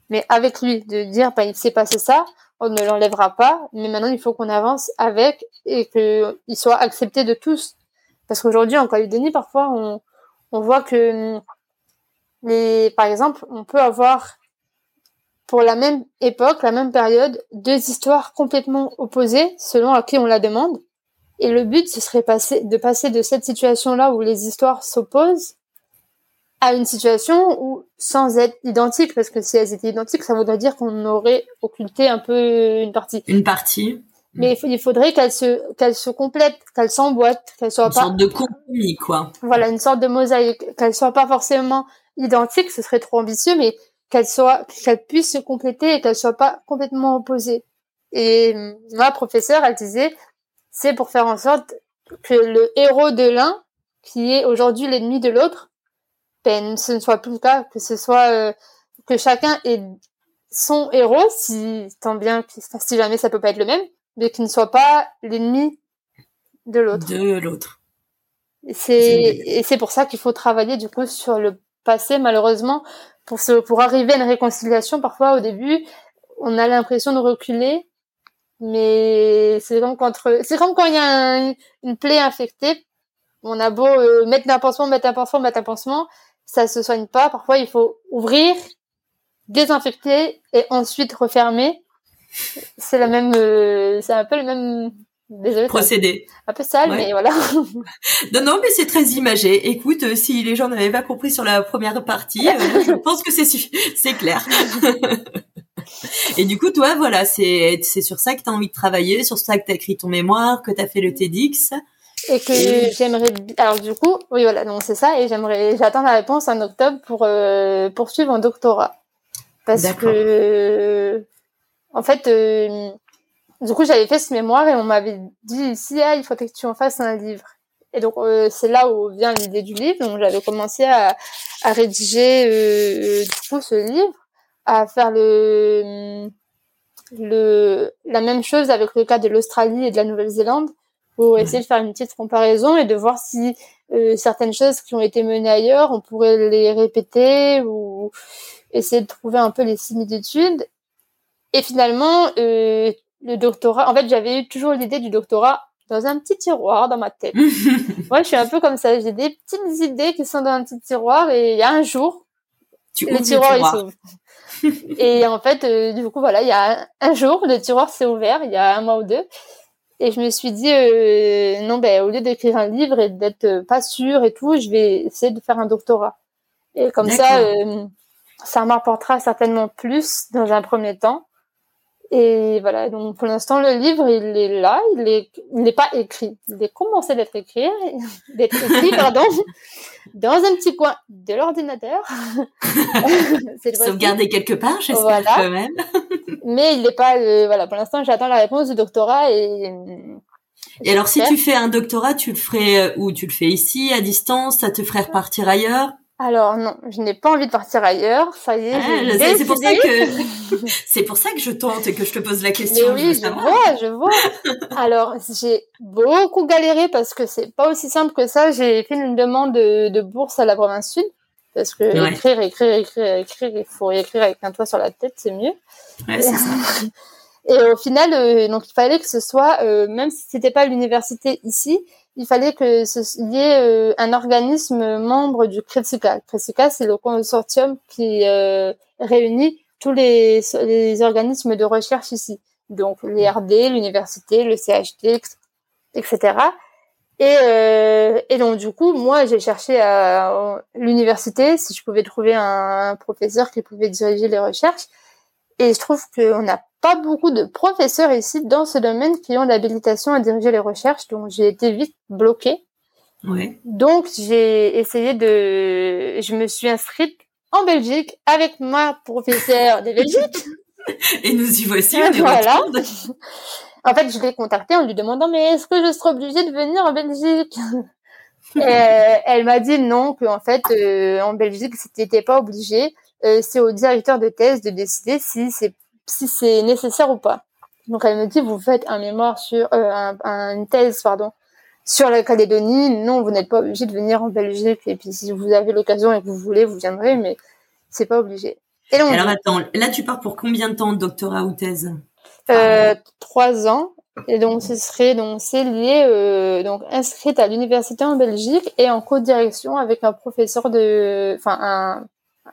Mais avec lui de dire bah, il s'est passé ça on ne l'enlèvera pas mais maintenant il faut qu'on avance avec et que il soit accepté de tous. Parce qu'aujourd'hui en Calédonie parfois on, on voit que les par exemple on peut avoir pour la même époque la même période deux histoires complètement opposées selon à qui on la demande et le but ce serait passer de passer de cette situation là où les histoires s'opposent à une situation où, sans être identique, parce que si elles étaient identiques, ça voudrait dire qu'on aurait occulté un peu une partie. Une partie. Mais il faudrait qu'elles se, qu'elles se complètent, qu'elles s'emboîtent, qu'elles soient pas. Une sorte de compromis, quoi. Voilà, une sorte de mosaïque, qu'elles soient pas forcément identiques, ce serait trop ambitieux, mais qu'elles soient, qu'elles puissent se compléter et qu'elles soient pas complètement opposées. Et ma professeure, elle disait, c'est pour faire en sorte que le héros de l'un, qui est aujourd'hui l'ennemi de l'autre, ben, ce ne soit plus le cas, que ce soit euh, que chacun ait son héros, si tant bien, si jamais ça peut pas être le même, mais qu'il ne soit pas l'ennemi de l'autre. De l'autre. C'est et c'est pour ça qu'il faut travailler du coup sur le passé, malheureusement, pour se pour arriver à une réconciliation. Parfois, au début, on a l'impression de reculer, mais c'est comme quand c'est comme quand il y a une plaie infectée. On a beau euh, mettre un pansement, mettre un pansement, mettre un pansement, ça se soigne pas. Parfois, il faut ouvrir, désinfecter et ensuite refermer. C'est la même, euh, c'est un peu le même Désolé, procédé. Un peu sale, mais voilà. non, non, mais c'est très imagé. Écoute, euh, si les gens n'avaient pas compris sur la première partie, euh, je pense que c'est c'est clair. Et du coup, toi, voilà, c'est c'est sur ça que tu as envie de travailler, sur ça que tu as écrit ton mémoire, que tu as fait le TEDx et que j'aimerais alors du coup oui voilà donc c'est ça et j'aimerais j'attends la réponse en octobre pour euh, poursuivre un doctorat parce que en fait du coup j'avais fait ce mémoire et on m'avait dit ici ah, il faut que tu en fasses un livre. Et donc euh, c'est là où vient l'idée du livre. Donc j'avais commencé à, à rédiger du coup ce livre à faire le le la même chose avec le cas de l'Australie et de la Nouvelle-Zélande pour essayer de faire une petite comparaison et de voir si euh, certaines choses qui ont été menées ailleurs, on pourrait les répéter ou essayer de trouver un peu les similitudes. Et finalement, euh, le doctorat, en fait, j'avais eu toujours l'idée du doctorat dans un petit tiroir dans ma tête. Moi, je suis un peu comme ça. J'ai des petites idées qui sont dans un petit tiroir et il y a un jour, le tiroir, il s'ouvre. et en fait, euh, du coup, voilà, il y a un jour, le tiroir s'est ouvert, il y a un mois ou deux. Et je me suis dit, euh, non, ben, au lieu d'écrire un livre et d'être euh, pas sûre et tout, je vais essayer de faire un doctorat. Et comme ça, euh, ça m'apportera certainement plus dans un premier temps. Et voilà, donc pour l'instant, le livre, il est là, il est, il n'est pas écrit. Il est commencé d'être écrit, d'être écrit, pardon, dans un petit coin de l'ordinateur. Sauvegardé quelque part, j'espère voilà. quand même. Mais il n'est pas, euh, voilà, pour l'instant, j'attends la réponse du doctorat et. Et alors, si tu fais un doctorat, tu le ferais euh, où? Tu le fais ici, à distance Ça te ferait repartir ailleurs? Alors non, je n'ai pas envie de partir ailleurs. Ça y est, ah, c'est pour ça que c'est pour ça que je tente et que je te pose la question. Mais oui, je, vois, je vois. Alors j'ai beaucoup galéré parce que c'est pas aussi simple que ça. J'ai fait une demande de, bourse à la province sud parce que écrire, écrire, écrire, écrire, il faut écrire avec un toit sur la tête, c'est mieux. Ouais, c'est ça. Et au final, euh, donc il fallait que ce soit, euh, même si c'était pas l'université ici, il fallait que ce y ait euh, un organisme membre du CRETSICA. CRETSICA, c'est le consortium qui euh, réunit tous les, les, organismes de recherche ici. Donc l'IRD, l'université, le CHT, etc. Et, euh, et donc du coup, moi, j'ai cherché à l'université si je pouvais trouver un, professeur qui pouvait diriger les recherches. Et je trouve qu'on n'a pas beaucoup de professeurs ici dans ce domaine qui ont l'habilitation à diriger les recherches, donc j'ai été vite bloquée. Ouais. Donc j'ai essayé de, je me suis inscrite en Belgique avec ma professeure de Belgique. Et nous y voici, on est voilà. En fait, je l'ai contactée en lui demandant mais est-ce que je serai obligée de venir en Belgique? Et Elle m'a dit non, qu'en fait euh, en Belgique c'était pas obligé. Euh, c'est au directeur de thèse de décider si c'est si c'est nécessaire ou pas. Donc elle me dit vous faites un mémoire sur euh, un, une thèse pardon sur la Calédonie, non, vous n'êtes pas obligé de venir en Belgique. Et puis si vous avez l'occasion et que vous voulez, vous viendrez, mais c'est pas obligé. Et donc, Alors attends, là tu pars pour combien de temps, doctorat ou thèse? Euh, Trois ans. Et donc ce serait donc c'est lié euh, donc inscrite à l'université en Belgique et en co-direction avec un professeur de, enfin un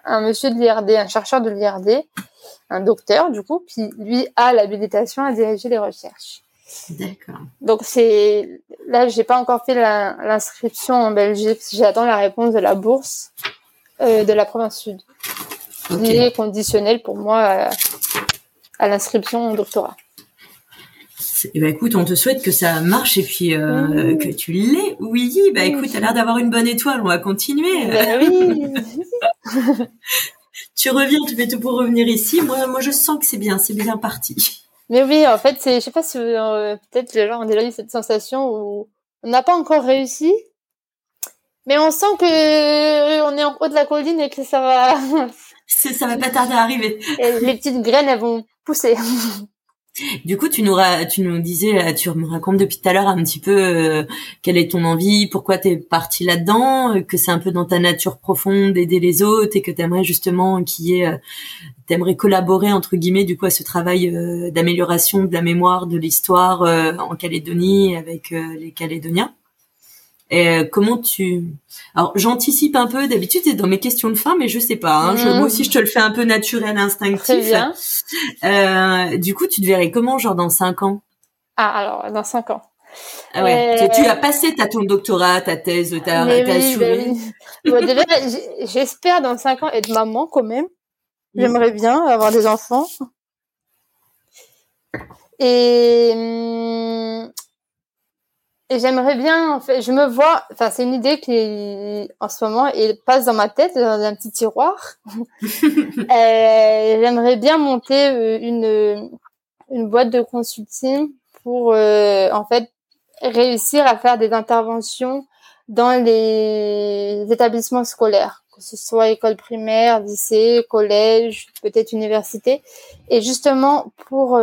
un monsieur de l'IRD, un chercheur de l'IRD, un docteur du coup, qui lui a l'habilitation à diriger les recherches. D'accord. Donc c'est là, j'ai pas encore fait l'inscription en Belgique. J'attends la réponse de la bourse euh, de la province sud. Okay. Est conditionnel pour moi à, à l'inscription au doctorat. Eh ben écoute, on te souhaite que ça marche et puis euh, que tu l'aies. Oui, bah écoute, t'as l'air d'avoir une bonne étoile. On va continuer. Ben oui. tu reviens, tu fais tout pour revenir ici. Moi, moi, je sens que c'est bien, c'est bien parti. Mais oui, en fait, c'est, je sais pas si euh, peut-être les gens ont déjà eu cette sensation où on n'a pas encore réussi, mais on sent que euh, on est en haut de la colline et que ça va. ça va pas tarder à arriver. Et les petites graines, elles vont pousser. Du coup, tu nous, tu nous disais, tu me racontes depuis tout à l'heure un petit peu euh, quelle est ton envie, pourquoi tu es parti là-dedans, euh, que c'est un peu dans ta nature profonde d'aider les autres et que tu aimerais justement qu'il y ait, euh, t'aimerais collaborer entre guillemets du coup à ce travail d'amélioration de la mémoire de l'histoire en Calédonie avec les Calédoniens. Et euh, comment tu Alors j'anticipe un peu. D'habitude c'est dans mes questions de fin, mais je sais pas. Hein. Je, moi aussi je te le fais un peu naturel, instinctif. Bien. Euh, du coup, tu te verrais comment, genre dans cinq ans? Ah alors dans cinq ans. Ah ouais. Tu, tu, as passé ta ton doctorat, ta thèse, ta, ta oui, ben oui. bon, déjà, j'espère dans cinq ans être maman quand même. J'aimerais bien avoir des enfants. Et hum, et j'aimerais bien, en fait, je me vois, enfin, c'est une idée qui, en ce moment, elle passe dans ma tête, dans un petit tiroir. Euh, j'aimerais bien monter euh, une, une boîte de consulting pour, euh, en fait, réussir à faire des interventions dans les établissements scolaires, que ce soit école primaire, lycée, collège, peut-être université, et justement pour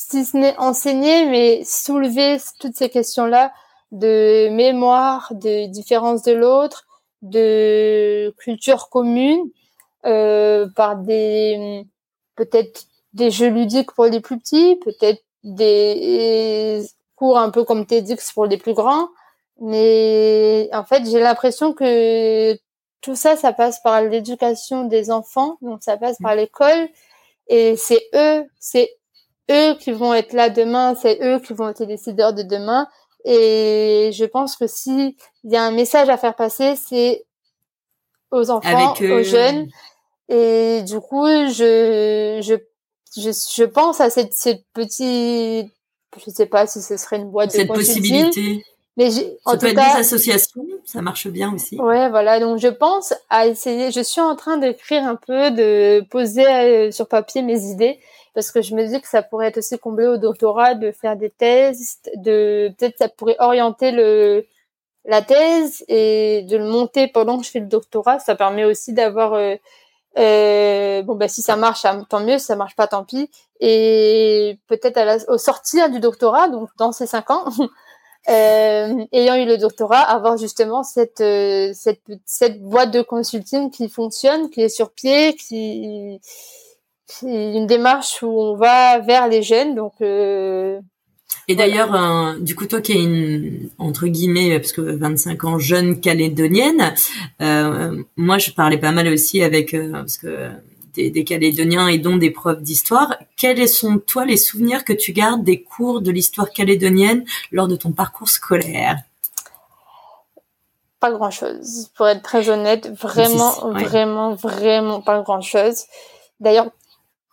si ce n'est enseigner, mais soulever toutes ces questions-là de mémoire, de différence de l'autre, de culture commune, euh, par des peut-être des jeux ludiques pour les plus petits, peut-être des cours un peu comme TEDx pour les plus grands. Mais en fait, j'ai l'impression que tout ça, ça passe par l'éducation des enfants, donc ça passe par l'école. Et c'est eux, c'est eux qui vont être là demain, c'est eux qui vont être les décideurs de demain. Et je pense que si il y a un message à faire passer, c'est aux enfants, aux jeunes. Et du coup, je, je, je, je pense à cette, cette petite, je sais pas si ce serait une boîte cette de possibilité. Mais en ça peut être des associations, ça marche bien aussi. Ouais, voilà. Donc je pense à essayer. Je suis en train d'écrire un peu, de poser euh, sur papier mes idées parce que je me dis que ça pourrait être aussi comblé au doctorat de faire des thèses, de peut-être ça pourrait orienter le la thèse et de le monter pendant que je fais le doctorat. Ça permet aussi d'avoir euh, euh, bon bah si ça marche tant mieux, si ça marche pas tant pis. Et peut-être au sortir du doctorat, donc dans ces cinq ans. Euh, ayant eu le doctorat, avoir justement cette, cette cette boîte de consulting qui fonctionne, qui est sur pied, qui c'est une démarche où on va vers les jeunes. Donc, euh, et d'ailleurs, du coup, toi qui es une entre guillemets, parce que 25 ans jeune calédonienne, euh, moi je parlais pas mal aussi avec euh, parce que des, des, Calédoniens et dont des profs d'histoire. Quels sont toi les souvenirs que tu gardes des cours de l'histoire calédonienne lors de ton parcours scolaire? Pas grand chose, pour être très honnête, vraiment, vraiment, vraiment pas grand chose. D'ailleurs,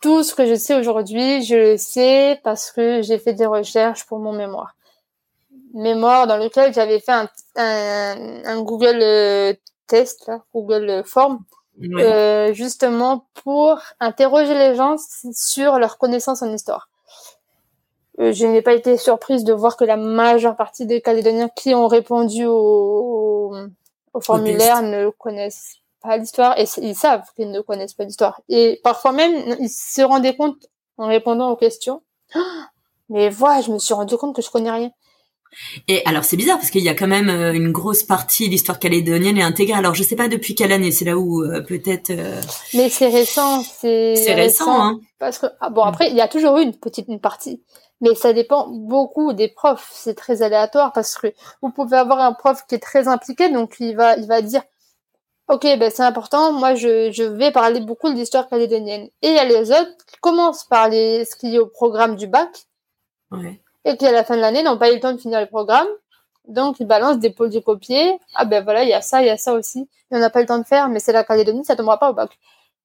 tout ce que je sais aujourd'hui, je le sais parce que j'ai fait des recherches pour mon mémoire. Mémoire dans lequel j'avais fait un, un, Google euh, test, là, Google Form, euh, justement pour interroger les gens sur leur connaissance en histoire. Euh, je n'ai pas été surprise de voir que la majeure partie des Calédoniens qui ont répondu au, au formulaire ne connaissent l'histoire et ils savent qu'ils ne connaissent pas l'histoire. Et parfois même, ils se rendaient compte en répondant aux questions. mais voilà, je me suis rendu compte que je connais rien. Et alors c'est bizarre parce qu'il y a quand même euh, une grosse partie de l'histoire calédonienne est intégrée. Alors je sais pas depuis quelle année, c'est là où euh, peut-être. Euh, Mais c'est récent, c'est. C'est récent, hein. Parce que ah, bon après il y a toujours eu une petite une partie, mais ça dépend beaucoup des profs. C'est très aléatoire parce que vous pouvez avoir un prof qui est très impliqué, donc il va il va dire. Ok, ben c'est important. Moi, je, je vais parler beaucoup de l'histoire calédonienne. Et il y a les autres qui commencent par les, ce qui est au programme du bac. Ouais et qui à la fin de l'année n'ont pas eu le temps de finir le programme. Donc ils balancent des copier. Ah ben voilà, il y a ça, il y a ça aussi. Et on n'a pas le temps de faire, mais c'est la Calédonie, ça tombera pas au bac.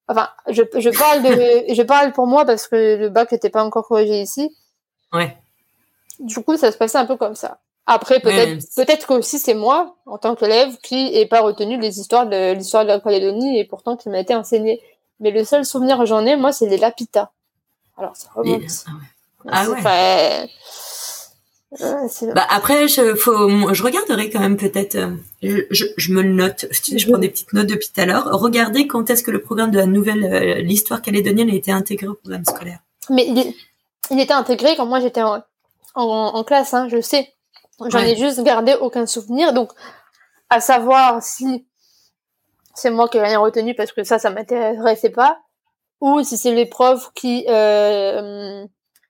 Enfin, je, je parle de, je parle pour moi parce que le bac n'était pas encore corrigé ici. Ouais. Du coup, ça se passait un peu comme ça. Après, peut-être, peut-être que aussi c'est moi, en tant qu'élève, qui n'ai pas retenu les histoires de l'histoire de la Calédonie et pourtant qui m'a été enseignée. Mais le seul souvenir que j'en ai, moi, c'est les Lapita. Alors, ça remonte. Ah ouais. Ah bah après, je, faut, je regarderai quand même peut-être. Euh, je, je, me le note. Je, prends des petites notes depuis tout à l'heure. Regardez quand est-ce que le programme de la nouvelle euh, l'histoire calédonienne a été intégré au programme scolaire. Mais il, il était intégré quand moi j'étais en, en, en, classe, hein, je sais. J'en ai juste gardé aucun souvenir. Donc, à savoir si c'est moi qui ai rien retenu parce que ça, ça m'intéressait pas, ou si c'est les profs qui euh,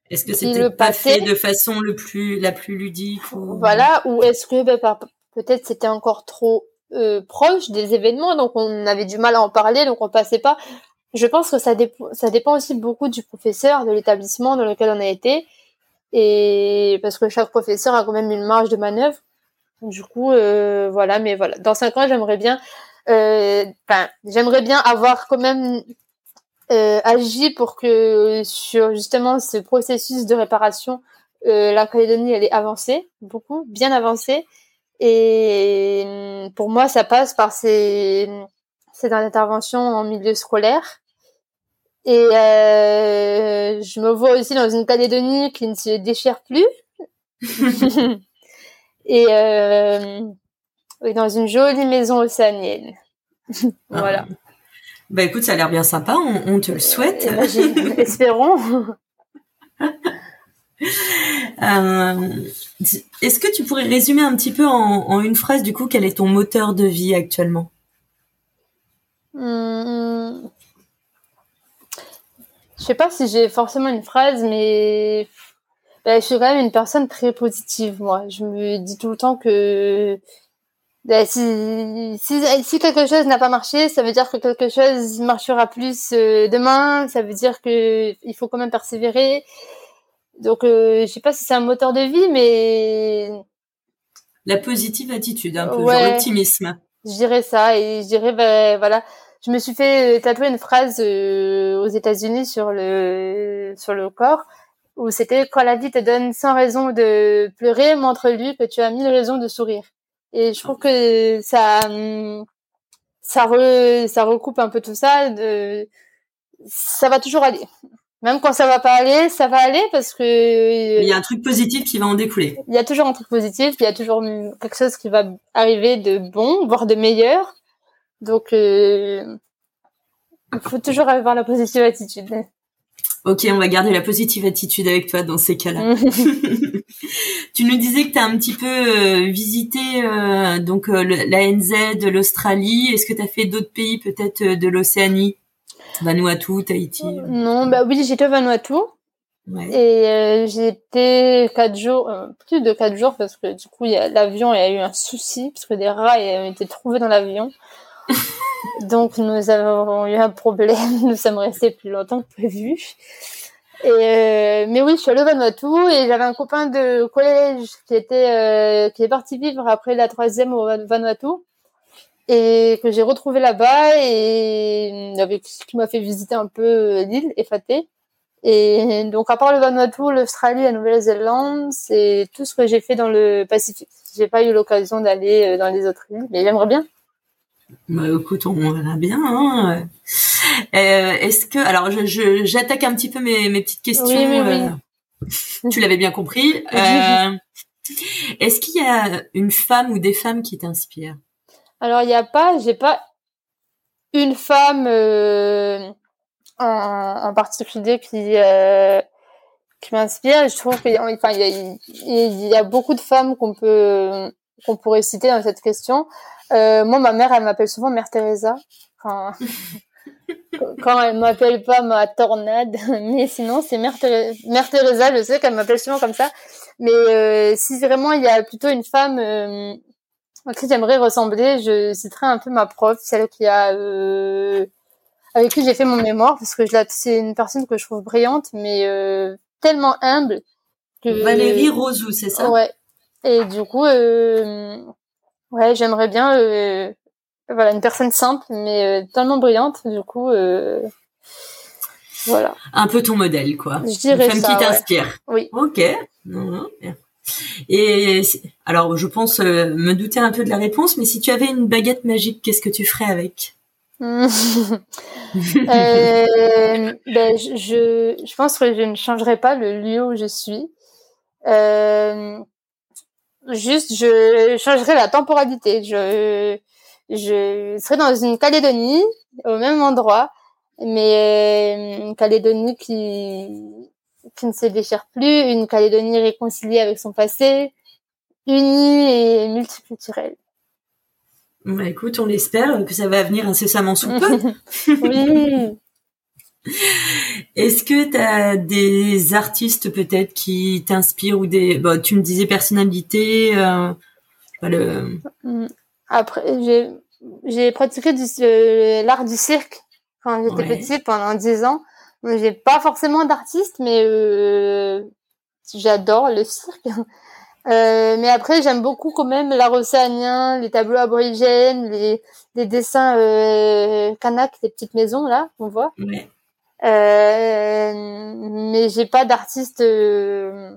est-ce que c'était pas fait de façon le plus la plus ludique ou... Voilà, ou est-ce que ben, peut-être c'était encore trop euh, proche des événements, donc on avait du mal à en parler, donc on passait pas. Je pense que ça, ça dépend aussi beaucoup du professeur, de l'établissement dans lequel on a été, et parce que chaque professeur a quand même une marge de manœuvre. Du coup, euh, voilà, mais voilà. Dans cinq ans, j'aimerais bien, euh, j'aimerais bien avoir quand même euh, agit pour que sur justement ce processus de réparation, euh, la Calédonie elle est avancée, beaucoup, bien avancée. Et hum, pour moi, ça passe par ces, ces interventions en milieu scolaire. Et euh, je me vois aussi dans une Calédonie qui ne se déchire plus. et, euh, dans une jolie maison océanienne. voilà. Ah. Bah écoute, ça a l'air bien sympa, on, te le souhaite. espérons. Euh, est-ce que tu pourrais résumer un petit peu en, une phrase du coup quel est ton moteur de vie actuellement? Hmm. Je sais pas si j'ai forcément une phrase, mais bah, je suis quand même une personne très positive. Moi, je me dis tout le temps que ben, si, si, quelque chose n'a pas marché, ça veut dire que quelque chose marchera plus euh, demain. Ça veut dire que il faut quand même persévérer. Donc, euh, je sais pas si c'est un moteur de vie, mais la positive attitude, un peu genre l'optimisme. Je dirais ça et je dirais ben voilà. Je me suis fait tatouer une phrase euh, aux États-Unis sur le sur le corps où c'était quand la vie te donne sans raison de pleurer, montre-lui que tu as mille raisons de sourire. Et je trouve que ça, ça, ça recoupe un peu tout ça. De, ça va toujours aller. Même quand ça va pas aller, ça va aller parce que il y a un truc positif qui va en découler. Il y a toujours un truc positif, il y a toujours quelque chose qui va arriver de bon, voire de meilleur. Donc, euh, il faut toujours avoir la positive attitude. Ok, on va garder la positive attitude avec toi dans ces cas-là. tu nous disais que tu as un petit peu euh, visité euh, donc euh, la NZ, l'Australie. Est-ce que tu as fait d'autres pays peut-être de l'Océanie? Vanuatu, Tahiti? Non, bah oui, j'étais au Vanuatu. Ouais. Et j'étais quatre jours, plus de quatre jours parce que du coup l'avion a eu un souci parce que des rats ont été trouvés dans l'avion. Donc nous avons eu un problème, nous sommes restés plus longtemps que prévu. Et euh, mais oui, je suis allée au Vanuatu et j'avais un copain de collège qui était euh, est parti vivre après la troisième au Vanuatu et que j'ai retrouvé là-bas et avec qui m'a fait visiter un peu l'île Fateh. Et donc à part le Vanuatu, l'Australie, la Nouvelle-Zélande, c'est tout ce que j'ai fait dans le Pacifique. J'ai pas eu l'occasion d'aller euh, dans les autres îles, mais j'aimerais bien. Bah, écoute, on verra bien. Hein. Euh, Est-ce que, alors, je, j'attaque un petit peu mes, mes petites questions. Oui, oui, euh, tu l'avais bien compris. Euh, Est-ce qu'il y a une femme ou des femmes qui t'inspirent? Alors, il n'y a pas, j'ai pas une femme en, en, particulier qui qui m'inspirent. Je trouve qu'il enfin, il, y, y a, beaucoup de femmes qu'on peut qu'on pourrait citer dans cette question. Euh, moi, ma mère, elle m'appelle souvent Mère Teresa. Quand, quand elle m'appelle pas ma tornade, mais sinon c'est Mère, Mère Teresa. Je sais qu'elle m'appelle souvent comme ça. Mais euh, si vraiment il y a plutôt une femme euh, à qui j'aimerais ressembler, je citerai un peu ma prof, celle qui a euh, avec qui j'ai fait mon mémoire, parce que c'est une personne que je trouve brillante, mais euh, tellement humble. Que, Valérie Rosou, c'est ça? Ouais. Et du coup, euh, ouais, j'aimerais bien, euh, voilà, une personne simple, mais euh, tellement brillante. Du coup, euh, voilà. Un peu ton modèle, quoi. Je dirais une femme qui t'inspire. Oui. Ok. Et alors, je pense me douter un peu de la réponse, mais si tu avais une baguette magique, qu'est-ce que tu ferais avec? Ben, je, je pense que je ne changerai pas le lieu où je suis. Euh, juste, je changerai la temporalité. Je, je serai dans une Calédonie, au même endroit, mais une Calédonie qui, qui ne se déchire plus, une Calédonie réconciliée avec son passé, unie et multiculturelle. Bah écoute, on l'espère que ça va venir incessamment sous peu. oui. Est-ce que tu as des artistes peut-être qui t'inspirent ou des bon, tu me disais personnalité euh, le... Mm. Après j'ai j'ai pratiqué euh, l'art du cirque quand j'étais petite pendant dix ans. J'ai pas forcément d'artiste mais euh, j'adore le cirque. Euh, mais après, j'aime beaucoup quand même l'art océanien, les tableaux aborigènes, les, les dessins euh, kanak, les petites maisons là qu'on voit. Ouais. Euh, mais j'ai pas d'artiste euh,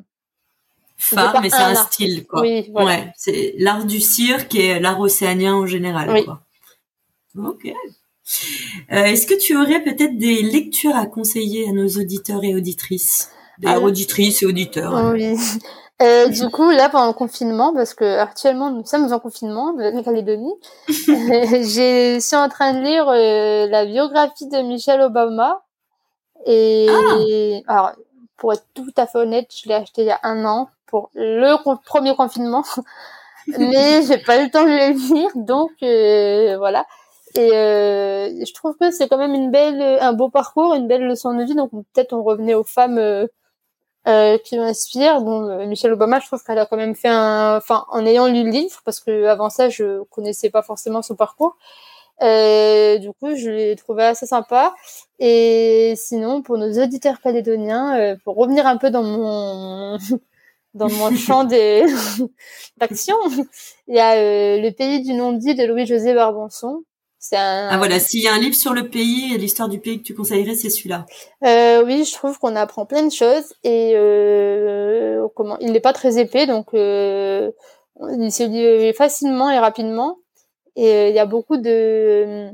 phare, mais c'est un, style quoi. Oui, voilà. Ouais, c'est l'art du cirque et l'art océanien en général. Oui. Quoi. Ok. Euh, Est-ce que tu aurais peut-être des lectures à conseiller à nos auditeurs et auditrices, des Alors, auditrices et auditeurs Oui. Euh, du coup, là, pendant le confinement, parce que actuellement nous sommes en confinement de la Calédonie, je suis en train de lire euh, la biographie de Michelle Obama. Et Ah. alors, pour être tout à fait honnête, je l'ai acheté il y a un an pour le premier confinement, mais j'ai pas eu le temps de le lire, donc euh, voilà. Et euh, je trouve que c'est quand même une belle, un beau parcours, une belle leçon de vie. Donc peut-être on revenait aux femmes euh, euh, qui m'inspirent. Bon, euh, Michelle Obama, je trouve qu'elle a quand même fait un, enfin, en ayant lu le livre, parce que avant ça, je connaissais pas forcément son parcours. Euh, du coup, je l'ai trouvé assez sympa. Et sinon, pour nos auditeurs calédoniens, euh, pour revenir un peu dans mon dans mon champ des d'action, il y a euh, le pays du non-dit de Louis-José Barbanson. C'est un. Ah voilà, s'il y a un livre sur le pays et l'histoire du pays que tu conseillerais, c'est celui-là. Euh, oui, je trouve qu'on apprend plein de choses et euh, comment il n'est pas très épais, donc euh, il se lit facilement et rapidement. Et euh, il y a beaucoup de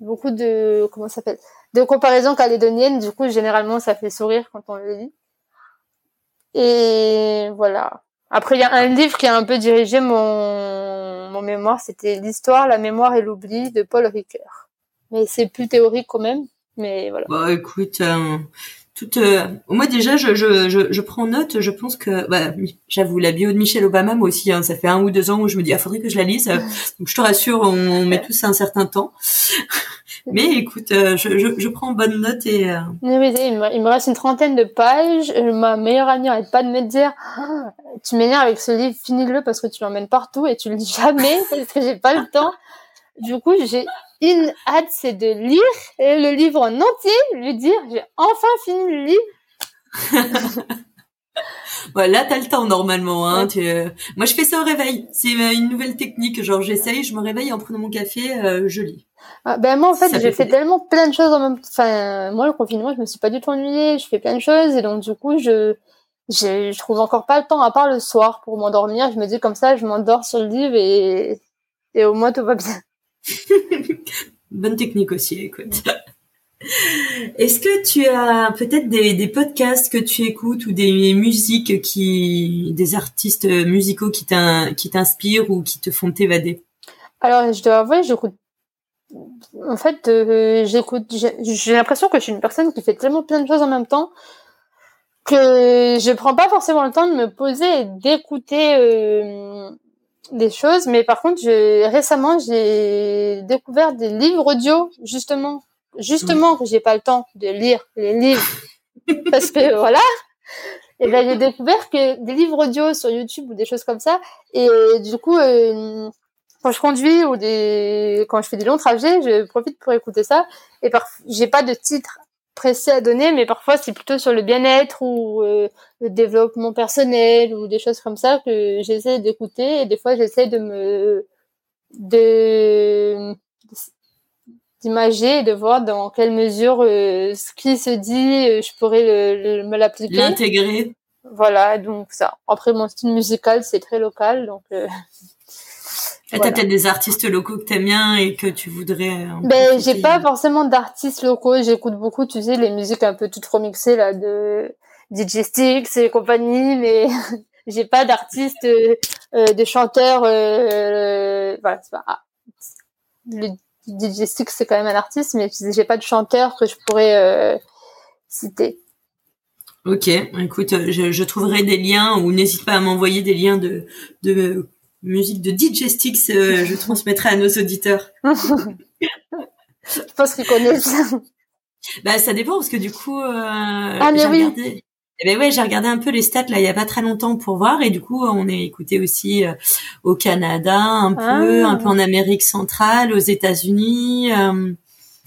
beaucoup de comment s'appelle? De comparaisons calédoniennes. Du coup, généralement, ça fait sourire quand on le lit. Et voilà. Après, il y a un livre qui a un peu dirigé mon, mon mémoire, c'était l'histoire, la mémoire et l'oubli de Paul Ricoeur. Mais c'est plus théorique quand même, mais voilà. Bah écoute, euh, toute, euh, moi déjà, je, je, je, je prends note. Je pense que, bah, j'avoue, la bio de Michelle Obama, moi aussi, hein, ça fait un ou deux ans où je me dis, ah, faudrait que je la lise. Donc je te rassure, on, on met tous un certain temps. Mais écoute, euh, je, je, je prends bonne note et. euh, Oui, oui, il me, il me reste une trentaine de pages. Euh, Ma meilleure amie arrête pas de me dire Ah, Tu m'énerves avec ce livre, finis-le parce que tu l'emmènes partout et tu le lis jamais parce que j'ai pas le temps. Du coup, j'ai une hâte, c'est de lire le livre en entier, lui dire J'ai enfin fini le livre. Ouais, là, t'as le temps normalement. Hein, Ouais. tu, euh, Moi, je fais ça au réveil. C'est euh, une nouvelle technique. Genre, j'essaye, je me réveille en prenant mon café, euh, je lis. Ah, ben moi, en fait, j'ai fait tellement plein de choses en même temps. Enfin, moi, le confinement, je me suis pas du tout ennuyée. Je fais plein de choses et donc, du coup, je je, je trouve encore pas le temps, à part le soir, pour m'endormir. Je me dis comme ça, je m'endors sur le livre et, et au moins tout va bien. Bonne technique aussi, écoute. Est-ce que tu as peut-être des, podcasts que tu écoutes ou des musiques qui, des artistes musicaux qui t'in- qui t'inspirent ou qui te font t'évader? Alors, je dois avouer, j'écoute. En fait, euh, j'écoute. J'ai j'ai l'impression que je suis une personne qui fait tellement plein de choses en même temps que je prends pas forcément le temps de me poser et d'écouter euh, des choses, mais par contre, je, récemment, j'ai découvert des livres audio, justement, justement que j'ai pas le temps de lire les livres, parce que voilà. Et ben j'ai découvert que des livres audio sur YouTube ou des choses comme ça, et du coup, euh, quand je conduis ou des quand je fais des longs trajets, je profite pour écouter ça. Et par... j'ai pas de titre précis à donner, mais parfois c'est plutôt sur le bien-être ou euh, le développement personnel ou des choses comme ça que j'essaie d'écouter et des fois j'essaie de me de d'imager et de voir dans quelle mesure euh, ce qui se dit euh, je pourrais le, me l'appliquer. L'intégrer. Voilà donc ça. Après mon style musical c'est très local donc tu T'as peut-être des artistes locaux que t'aimes bien et que tu voudrais. Ben, j'ai pas forcément d'artistes locaux. J'écoute beaucoup, tu sais, les musiques un peu toutes remixées là de DJ Sticks et compagnie, mais j'ai pas d'artistes, euh, euh, de chanteurs. Euh, voilà, c'est pas. Ah, le DJ Sticks c'est quand même un artiste, mais j'ai pas de chanteur que je pourrais euh, citer. Ok, écoute, je, je, trouverai des liens ou n'hésite pas à m'envoyer des liens de, de musique de DJ euh, je transmettrai à nos auditeurs. je pense qu'ils connaissent. Bah ça dépend parce que du coup, euh, ah, j'ai regardé. Eh ben ouais, j'ai regardé un peu les stats là il y a pas très longtemps pour voir et du coup on est écouté aussi euh, au Canada un peu, ah. un peu en Amérique centrale, aux États-Unis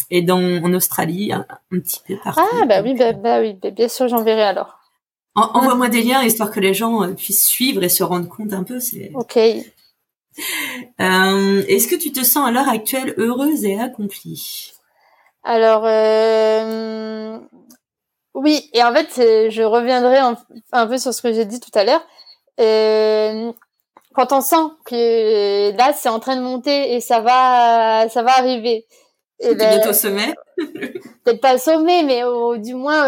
et dans en Australie un, petit peu partout. Ah bah oui bah, bah oui bah, bien sûr j'enverrai alors. Envoie-moi des liens histoire que les gens euh, puissent suivre et se rendre compte un peu. C'est. Ok. Euh, Est-ce que tu te sens à l'heure actuelle heureuse et accomplie? Alors euh, oui, et en fait, je reviendrai un, peu sur ce que j'ai dit tout à l'heure. Euh, quand on sent que là, c'est en train de monter et ça va, ça va arriver. Et ben, bientôt au sommet. Peut-être pas au sommet, mais au, du moins,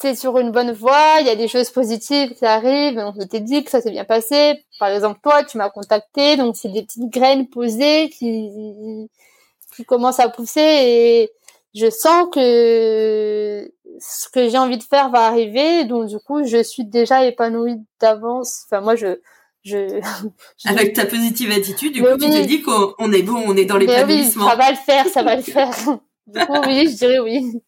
c'est sur une bonne voie, il y a des choses positives qui arrivent, on s'était dit que ça s'est bien passé. Par exemple, toi, tu m'as contacté, donc c'est des petites graines posées qui, qui commencent à pousser et je sens que ce que j'ai envie de faire va arriver, donc du coup, je suis déjà épanouie d'avance. Enfin, moi, je, je, Avec ta positive attitude, du coup, tu te dis qu'on est bon, on est dans l'épanouissement. Oui, ça va le faire, ça va le faire. du coup, oui, je dirais oui.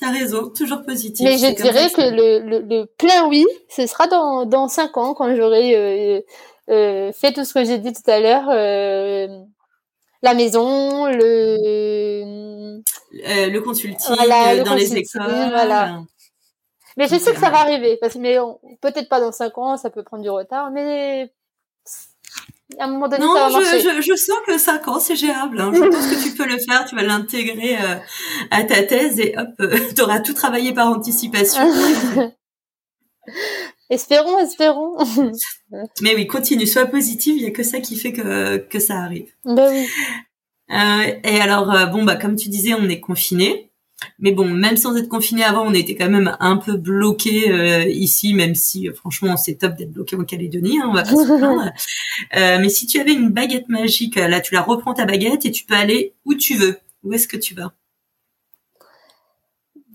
T'as raison, toujours positif. Mais je dirais que le, le, le, plein oui, ce sera dans, dans cinq ans quand j'aurai euh, euh, fait tout ce que j'ai dit tout à l'heure. Euh, la maison, le euh, le consulting euh, dans les écoles. Voilà. Mais je sais que ça va arriver, parce que mais peut-être pas dans cinq ans, ça peut prendre du retard, mais à un moment donné, non, ça va je, je, je, sens que 5 ans, c'est gérable. Hein. Je pense que tu peux le faire, tu vas l'intégrer euh, à ta thèse et hop, euh, tu auras tout travaillé par anticipation. espérons, espérons. Mais oui, continue, sois positive, il y a que ça qui fait que, que ça arrive. Ben oui. Euh, et alors, euh, bon, bah comme tu disais, on est confiné. Mais bon, même sans être confiné avant, on était quand même un peu bloqué euh, ici, même si euh, franchement c'est top d'être bloqué en Calédonie, hein, on va pas se plaindre. Euh, mais si tu avais une baguette magique, là tu la reprends ta baguette et tu peux aller où tu veux. Où est-ce que tu vas?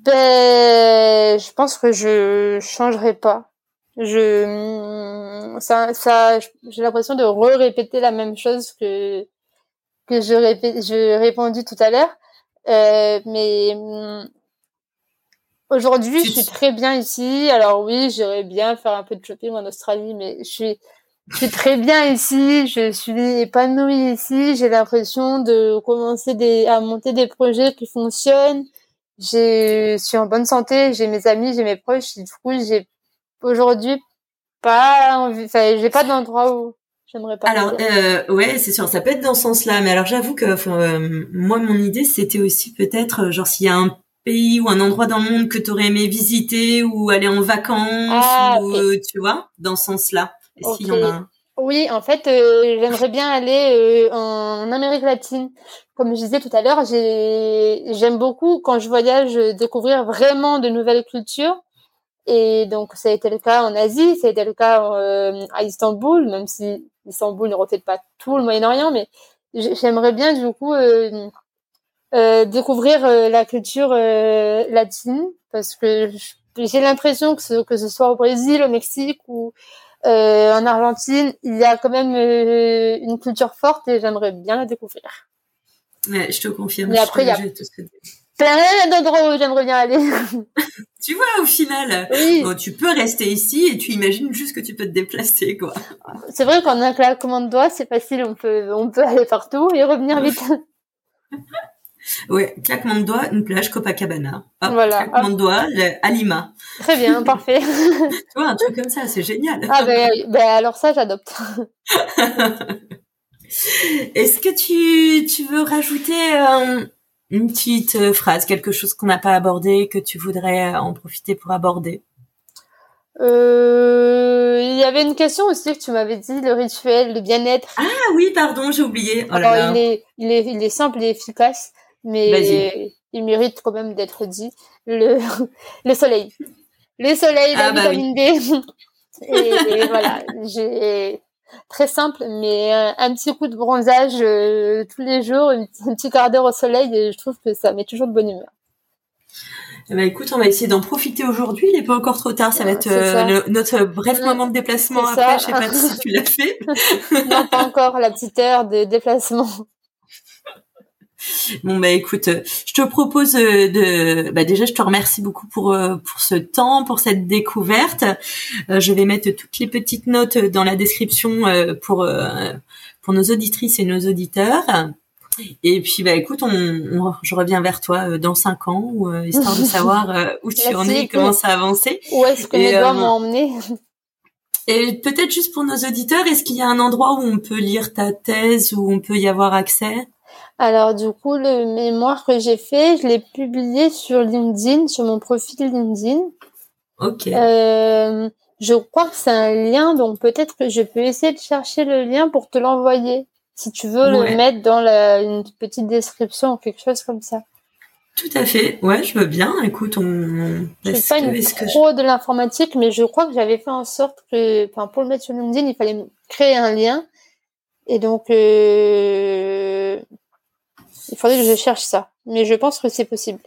Ben, je pense que je changerai pas. Je, ça, ça, j'ai l'impression de re-répéter la même chose que que je répète, je répondu tout à l'heure. Euh, mais hum, aujourd'hui, je suis très bien ici. Alors oui, j'irais bien faire un peu de shopping en Australie, mais je suis, je suis très bien ici. Je suis épanouie ici. J'ai l'impression de commencer des, à monter des projets qui fonctionnent. Je suis en bonne santé. J'ai mes amis, j'ai mes proches. Du coup, j'ai aujourd'hui pas envie, enfin, j'ai pas d'endroit où pas. Alors euh, ouais, c'est sûr, ça peut être dans ce sens-là, mais alors j'avoue que euh, moi mon idée c'était aussi peut-être euh, genre s'il y a un pays ou un endroit dans le monde que tu aurais aimé visiter ou aller en vacances ah, ou euh, tu vois, dans ce sens-là. Okay. y en a Oui, en fait, j'aimerais bien aller en Amérique latine. Comme je disais tout à l'heure, j'aime beaucoup quand je voyage découvrir vraiment de nouvelles cultures. Et donc, ça a été le cas en Asie, ça a été le cas à Istanbul, même si Istanbul ne reflète pas tout le Moyen-Orient, mais j'aimerais bien du coup euh, euh, découvrir euh, la culture latine parce que j'ai l'impression que ce, que ce soit au Brésil, au Mexique ou euh, en Argentine, il y a quand même euh, une culture forte et j'aimerais bien la découvrir. Ouais, je te confirme. Mais après, il y a plein d'endroits où j'aimerais bien aller. tu vois, au final, tu peux rester ici et tu imagines juste que tu peux te déplacer, quoi. C'est vrai qu'en un claquement de doigts, c'est facile, on peut, on peut aller partout et revenir vite. Oui, claquement de doigts, une plage Copacabana. voilà. Claquement de doigts, Alima. Très bien, parfait. tu vois, un truc comme ça, c'est génial. Ah ben, ben alors ça, j'adopte. Est-ce que tu, tu veux rajouter euh, une petite euh, phrase, quelque chose qu'on n'a pas abordé, que tu voudrais en profiter pour aborder? Euh, il y avait une question aussi que tu m'avais dit, le rituel, le bien-être. Ah oui, pardon, j'ai oublié. Oh Alors, Il, est, il, est, il est simple et efficace mais il mérite quand même d'être dit. Le, le soleil. Le soleil, la ah, bah vitamine D. et, voilà, j'ai très simple, mais un, petit coup de bronzage euh, tous les jours, un, petit quart d'heure au soleil, et je trouve que ça met toujours de bonne humeur. Eh ben, écoute, on va essayer d'en profiter aujourd'hui. Il n'est pas encore trop tard. Ça va être euh, notre bref moment de déplacement après. Je sais pas si tu l'as fait. non, pas encore. La petite heure de déplacement. Bon bah écoute, je te propose euh, de, bah déjà je te remercie beaucoup pour euh, pour ce temps, pour cette découverte. Euh, je vais mettre toutes les petites notes dans la description pour pour nos auditrices et nos auditeurs. Et puis bah écoute, on, je reviens vers toi dans cinq ans, histoire de savoir où tu en es, et comment ça a avancé. Où est-ce que mes doigts m'ont emmené? Et peut-être juste pour nos auditeurs, est-ce qu'il y a un endroit où on peut lire ta thèse, où on peut y avoir accès? Alors du coup, le mémoire que j'ai fait, je l'ai publié sur LinkedIn, sur mon profil LinkedIn. Ok. Euh, je crois que c'est un lien, donc peut-être que je peux essayer de chercher le lien pour te l'envoyer. Si tu veux le mettre dans la, une petite description ou quelque chose comme ça. Tout à fait. Ouais, je veux bien. Écoute, on. Je suis pas une pro de l'informatique, mais je crois que j'avais fait en sorte que, enfin, pour le mettre sur LinkedIn, il fallait créer un lien. Et donc, euh, il faudrait que je cherche ça. Mais je pense que c'est possible.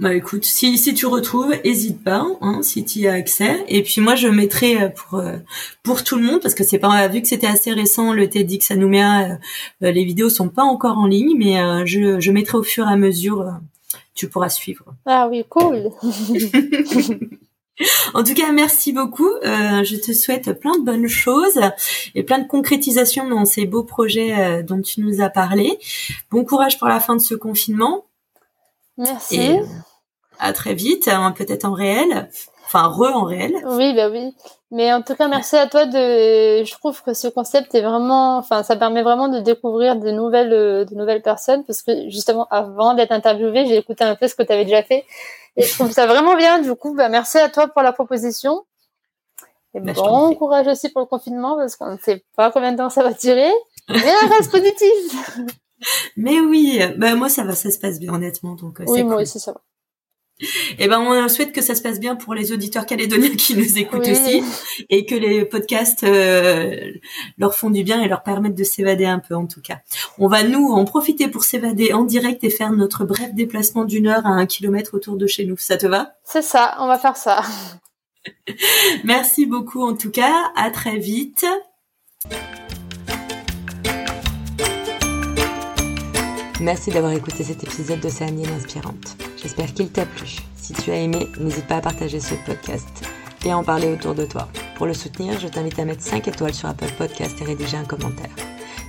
Bah écoute, si, si tu retrouves, hésite pas, hein, si tu y as accès. Et puis moi, je mettrai euh, pour euh, pour tout le monde parce que c'est pas vu que c'était assez récent le TEDx à Nouméa, euh, les vidéos sont pas encore en ligne, mais je je mettrai au fur et à mesure. tu pourras suivre. Ah oui, cool. En tout cas, merci beaucoup. Euh, je te souhaite plein de bonnes choses et plein de concrétisation dans ces beaux projets euh, dont tu nous as parlé. Bon courage pour la fin de ce confinement. Merci. Et à très vite, hein, peut-être en réel. Enfin, re en réel. Oui, bah oui. Mais en tout cas, merci à toi de. Je trouve que ce concept est vraiment, enfin, ça permet vraiment de découvrir de nouvelles, de nouvelles personnes parce que justement, avant d'être interviewée, j'ai écouté un peu ce que tu avais déjà fait et je trouve ça vraiment bien. Du coup, bah, merci à toi pour la proposition. Et bah, bon courage aussi pour le confinement parce qu'on ne sait pas combien de temps ça va durer. Mais reste positive. Mais oui, bah moi ça va, ça se passe bien honnêtement. Donc euh, oui, moi aussi ça va. Et eh ben on souhaite que ça se passe bien pour les auditeurs calédoniens qui nous écoutent aussi et que les podcasts euh, leur font du bien et leur permettent de s'évader un peu en tout cas. On va nous en profiter pour s'évader en direct et faire notre bref déplacement d'une heure à un kilomètre autour de chez nous. Ça te va? C'est ça, on va faire ça. Merci beaucoup en tout cas, à très vite. Merci d'avoir écouté cet épisode d'Océanie Inspirante. J'espère qu'il t'a plu. Si tu as aimé, n'hésite pas à partager ce podcast et à en parler autour de toi. Pour le soutenir, je t'invite à mettre 5 étoiles sur Apple Podcast et rédiger un commentaire.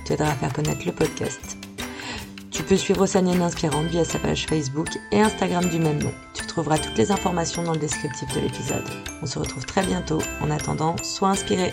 Tu aideras à faire connaître le podcast. Tu peux suivre Océanienne Inspirante via sa page Facebook et Instagram du même nom. Tu trouveras toutes les informations dans le descriptif de l'épisode. On se retrouve très bientôt. En attendant, sois inspiré.